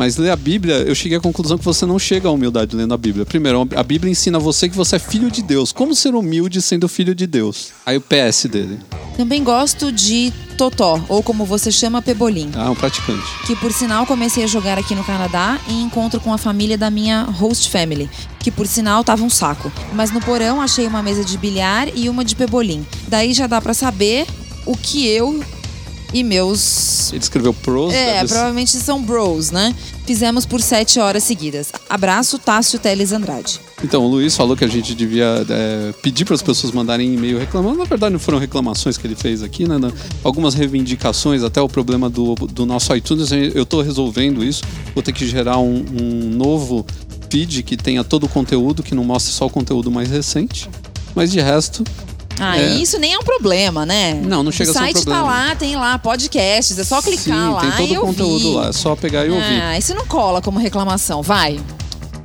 Speaker 1: Mas ler a Bíblia, eu cheguei à conclusão que você não chega à humildade lendo a Bíblia. Primeiro, a Bíblia ensina você que você é filho de Deus. Como ser humilde sendo filho de Deus? Aí o PS dele.
Speaker 2: Também gosto de Totó, ou como você chama, Pebolim.
Speaker 1: Ah, um praticante.
Speaker 2: Que por sinal comecei a jogar aqui no Canadá em encontro com a família da minha host family. Que por sinal tava um saco. Mas no porão achei uma mesa de bilhar e uma de pebolim. Daí já dá pra saber o que eu e meus.
Speaker 1: Ele escreveu pros.
Speaker 2: É, provavelmente são bros, né? Fizemos por sete horas seguidas. Abraço, Tássio Teles Andrade.
Speaker 1: Então, o Luiz falou que a gente devia é, pedir para as pessoas mandarem e-mail reclamando. Na verdade, não foram reclamações que ele fez aqui, né? Algumas reivindicações, até o problema do, do nosso iTunes. Eu estou resolvendo isso. Vou ter que gerar um, um novo feed que tenha todo o conteúdo, que não mostre só o conteúdo mais recente. Mas de resto,
Speaker 2: Ah,
Speaker 1: É.
Speaker 2: e isso nem é um problema, né?
Speaker 1: Não, não chega
Speaker 2: o
Speaker 1: a ser um
Speaker 2: site
Speaker 1: problema.
Speaker 2: tá lá, tem lá podcasts, é só clicar
Speaker 1: sim,
Speaker 2: lá
Speaker 1: tem todo
Speaker 2: e
Speaker 1: o conteúdo
Speaker 2: ouvir.
Speaker 1: lá. É só pegar e ouvir.
Speaker 2: Ah, isso não cola como reclamação, vai.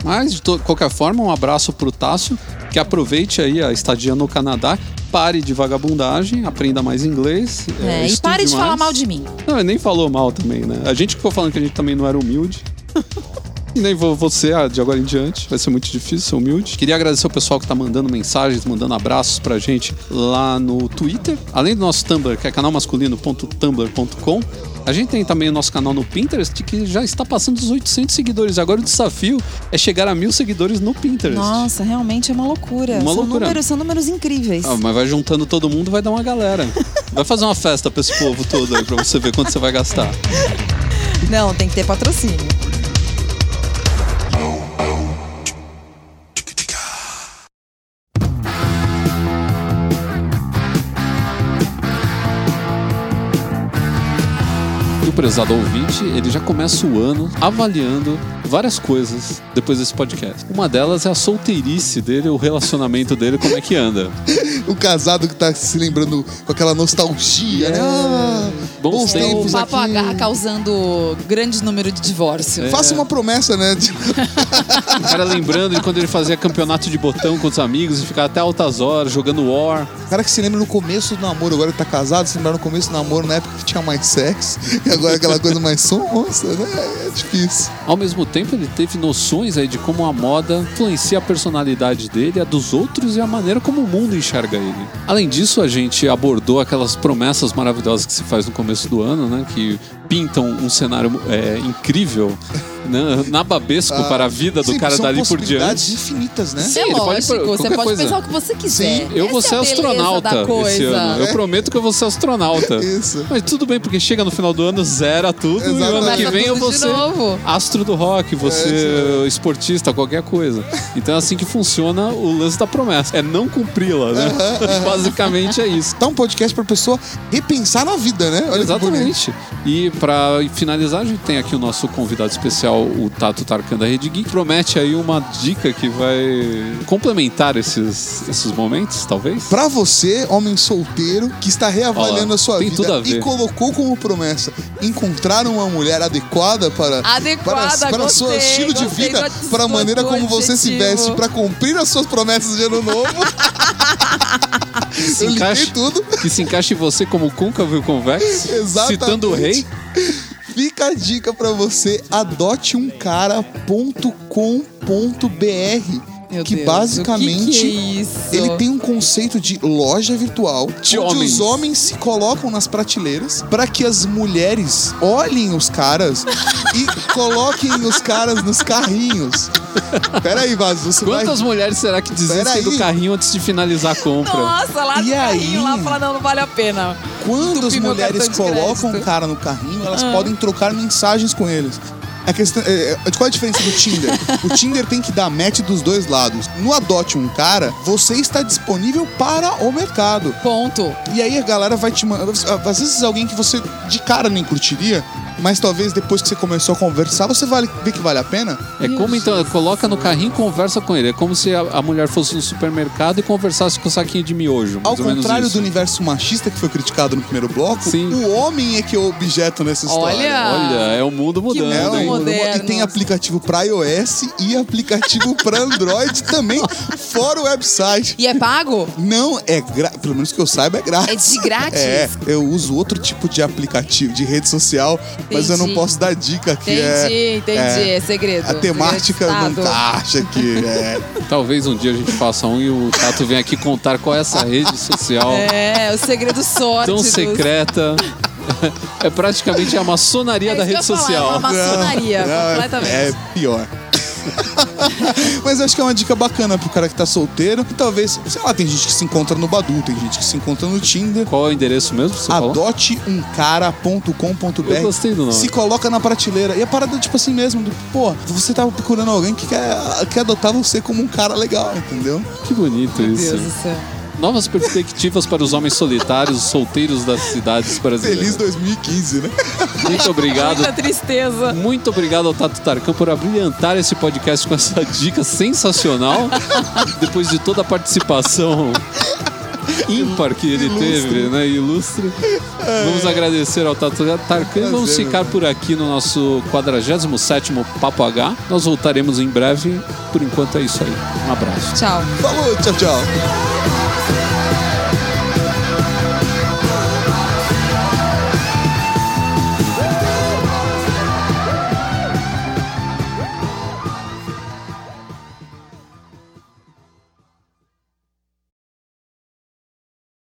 Speaker 1: Mas, de qualquer forma, um abraço pro Tássio, que aproveite aí a estadia no Canadá, pare de vagabundagem, aprenda mais inglês.
Speaker 2: É, e
Speaker 1: estude
Speaker 2: pare de
Speaker 1: mais.
Speaker 2: falar mal de mim.
Speaker 1: Não, ele nem falou mal também, né? A gente ficou falando que a gente também não era humilde. <laughs> E nem vou você ah, de agora em diante. Vai ser muito difícil ser humilde. Queria agradecer o pessoal que tá mandando mensagens, mandando abraços pra gente lá no Twitter. Além do nosso Tumblr, que é canalmasculino.tumblr.com. A gente tem também o nosso canal no Pinterest, que já está passando dos 800 seguidores. Agora o desafio é chegar a mil seguidores no Pinterest.
Speaker 2: Nossa, realmente é uma loucura.
Speaker 1: Uma
Speaker 2: são,
Speaker 1: loucura.
Speaker 2: Números, são números incríveis.
Speaker 1: Ah, mas vai juntando todo mundo, vai dar uma galera. <laughs> Vai fazer uma festa pra esse povo todo aí, pra você ver quanto você vai gastar.
Speaker 2: Não, tem que ter patrocínio.
Speaker 1: Prezado ouvinte, ele já começa o ano avaliando várias coisas depois desse podcast. Uma delas é a solteirice dele, o relacionamento dele, como é que anda. <laughs>
Speaker 3: O casado que tá se lembrando com aquela nostalgia, né? Ah,
Speaker 1: Bons
Speaker 3: bons
Speaker 1: tempos.
Speaker 2: O Papo
Speaker 3: aqui.
Speaker 2: H causando grande número de divórcio.
Speaker 3: Faça uma promessa, né? <laughs> <laughs>
Speaker 1: O cara lembrando de quando ele fazia campeonato de botão com os amigos e ficava até altas horas jogando War.
Speaker 3: O cara que se lembra no começo do namoro, agora que tá casado, se lembra no começo do namoro, na época que tinha mais sexo, e agora aquela coisa mais sonsa, né? É difícil.
Speaker 1: Ao mesmo tempo, ele teve noções aí de como a moda influencia a personalidade dele, a dos outros e a maneira como o mundo enxerga ele. Além disso, a gente abordou aquelas promessas maravilhosas que se faz no começo do ano, né? Que pintam um cenário é, incrível, né, nababesco para a vida do
Speaker 3: Sim,
Speaker 1: cara dali por
Speaker 3: possibilidades
Speaker 1: diante.
Speaker 3: infinitas, né?
Speaker 1: Sim,
Speaker 2: é
Speaker 1: ele pode
Speaker 2: lógico,
Speaker 1: pro-
Speaker 2: você
Speaker 1: qualquer
Speaker 2: pode
Speaker 1: coisa.
Speaker 2: pensar o que você quiser.
Speaker 1: Eu vou ser
Speaker 2: é
Speaker 1: astronauta esse ano. Eu prometo que eu vou ser astronauta.
Speaker 3: Isso.
Speaker 1: Mas tudo bem, porque chega no final do ano, zera tudo, e o ano que vem eu vou ser
Speaker 2: novo.
Speaker 1: astro do rock, vou ser esportista, qualquer coisa. Então é assim que funciona o lance da promessa. É não cumpri-la, né? <laughs> Basicamente é isso.
Speaker 3: Tá um podcast pra pessoa repensar na vida, né? Olha.
Speaker 1: Exatamente. E pra finalizar, a gente tem aqui o nosso convidado especial, o Tato Tarkan da Rede Geek. Promete aí uma dica que vai complementar esses, esses momentos, talvez.
Speaker 3: Pra você, homem solteiro, que está reavaliando
Speaker 1: Ó,
Speaker 3: a sua
Speaker 1: tem
Speaker 3: vida
Speaker 1: tudo a ver.
Speaker 3: e colocou como promessa encontrar uma mulher adequada para
Speaker 2: Adequada,
Speaker 3: para, para seu
Speaker 2: gostei,
Speaker 3: estilo de
Speaker 2: gostei
Speaker 3: vida,
Speaker 2: do-
Speaker 3: para a maneira como você se veste, para cumprir as suas promessas de ano novo. <laughs>
Speaker 1: Se encaixe-
Speaker 3: tudo.
Speaker 1: Que se encaixe em você como côncavo e convexo.
Speaker 3: Exatamente.
Speaker 1: Citando o rei.
Speaker 3: Fica a dica pra você, adoteumcara.com.br.
Speaker 2: Meu
Speaker 3: que
Speaker 2: Deus,
Speaker 3: basicamente
Speaker 2: que que é isso?
Speaker 3: ele tem um conceito de loja virtual
Speaker 1: De
Speaker 3: onde
Speaker 1: homens.
Speaker 3: os homens se colocam nas prateleiras para que as mulheres olhem os caras e <laughs> coloquem os caras nos carrinhos. Pera aí, Vaso, você
Speaker 1: Quantas
Speaker 3: vai...
Speaker 1: mulheres será que desistem
Speaker 3: Peraí.
Speaker 1: do carrinho antes de finalizar a compra?
Speaker 2: Nossa, lá no
Speaker 3: E
Speaker 2: carrinho,
Speaker 3: aí?
Speaker 2: lá fala, não, não vale a pena.
Speaker 3: Quando as
Speaker 2: Entupir meu
Speaker 3: mulheres colocam o cara no carrinho, elas podem trocar mensagens com eles. A questão, é, é, qual é a diferença do Tinder? o Tinder tem que dar match dos dois lados. No Adote um Cara, você está disponível para o mercado.
Speaker 2: Ponto.
Speaker 3: E aí a galera vai te mandar. Às vezes alguém que você de cara nem curtiria, mas talvez depois que você começou a conversar, você vai ver que vale a pena.
Speaker 1: É como então, coloca no carrinho e conversa com ele. É como se a, a mulher fosse no supermercado e conversasse com o saquinho de miojo.
Speaker 3: Ao contrário do universo machista que foi criticado no primeiro bloco,
Speaker 1: Sim.
Speaker 3: o homem é que é o objeto nessa história.
Speaker 2: Olha!
Speaker 1: Olha, é o mundo mudando,
Speaker 3: É,
Speaker 2: mundo
Speaker 1: hein?
Speaker 3: um-
Speaker 2: moderno.
Speaker 3: e tem aplicativo para iOS e aplicativo para <laughs> Android também, fora o website.
Speaker 2: E é pago?
Speaker 3: Não é grátis, pelo menos que eu saiba, é grátis.
Speaker 2: É de grátis? <laughs>
Speaker 3: É, eu uso outro tipo de aplicativo, de rede social, mas eu não posso dar dica que
Speaker 2: Entendi,
Speaker 3: é.
Speaker 2: entendi. É, segredo.
Speaker 3: A temática não
Speaker 2: Segredo
Speaker 3: encaixa aqui. <laughs> É.
Speaker 1: Talvez um dia a gente faça um e o Tato venha aqui contar qual é essa rede social
Speaker 2: É, o segredo sorte.
Speaker 1: tão secreta. É praticamente a maçonaria
Speaker 2: É
Speaker 1: da
Speaker 2: que
Speaker 1: rede
Speaker 2: falar, é
Speaker 1: social.
Speaker 2: uma maçonaria,
Speaker 3: Não, é-
Speaker 2: completamente.
Speaker 3: É pior. <laughs> Mas acho que é uma dica bacana pro cara que tá solteiro. E talvez, sei lá, tem gente que se encontra no Badu, tem gente que se encontra no Tinder.
Speaker 1: Qual é o endereço mesmo? Você
Speaker 3: adoteumcara.com.br.
Speaker 1: Eu gostei do nome.
Speaker 3: Se coloca na prateleira. E a parada, tipo assim mesmo, do, pô, você tá procurando alguém que quer, quer adotar você como um cara legal, entendeu?
Speaker 1: Que bonito
Speaker 2: Meu
Speaker 1: isso.
Speaker 2: Deus do céu.
Speaker 1: Novas perspectivas para os homens solitários, solteiros das cidades brasileiras.
Speaker 3: Feliz 2015, né?
Speaker 1: Muito obrigado.
Speaker 2: Muita tristeza.
Speaker 1: Muito obrigado ao Tato Tarkan por abrilhantar esse podcast com essa dica sensacional. Depois de toda a participação ímpar que ele
Speaker 3: Ilustre.
Speaker 1: teve, né? Ilustre. Vamos agradecer ao Tato Tarkan e vamos ficar por aqui no nosso 47º Papo H. Nós voltaremos em breve. Por enquanto é isso aí. Um abraço.
Speaker 2: Tchau.
Speaker 3: Falou, tchau, tchau.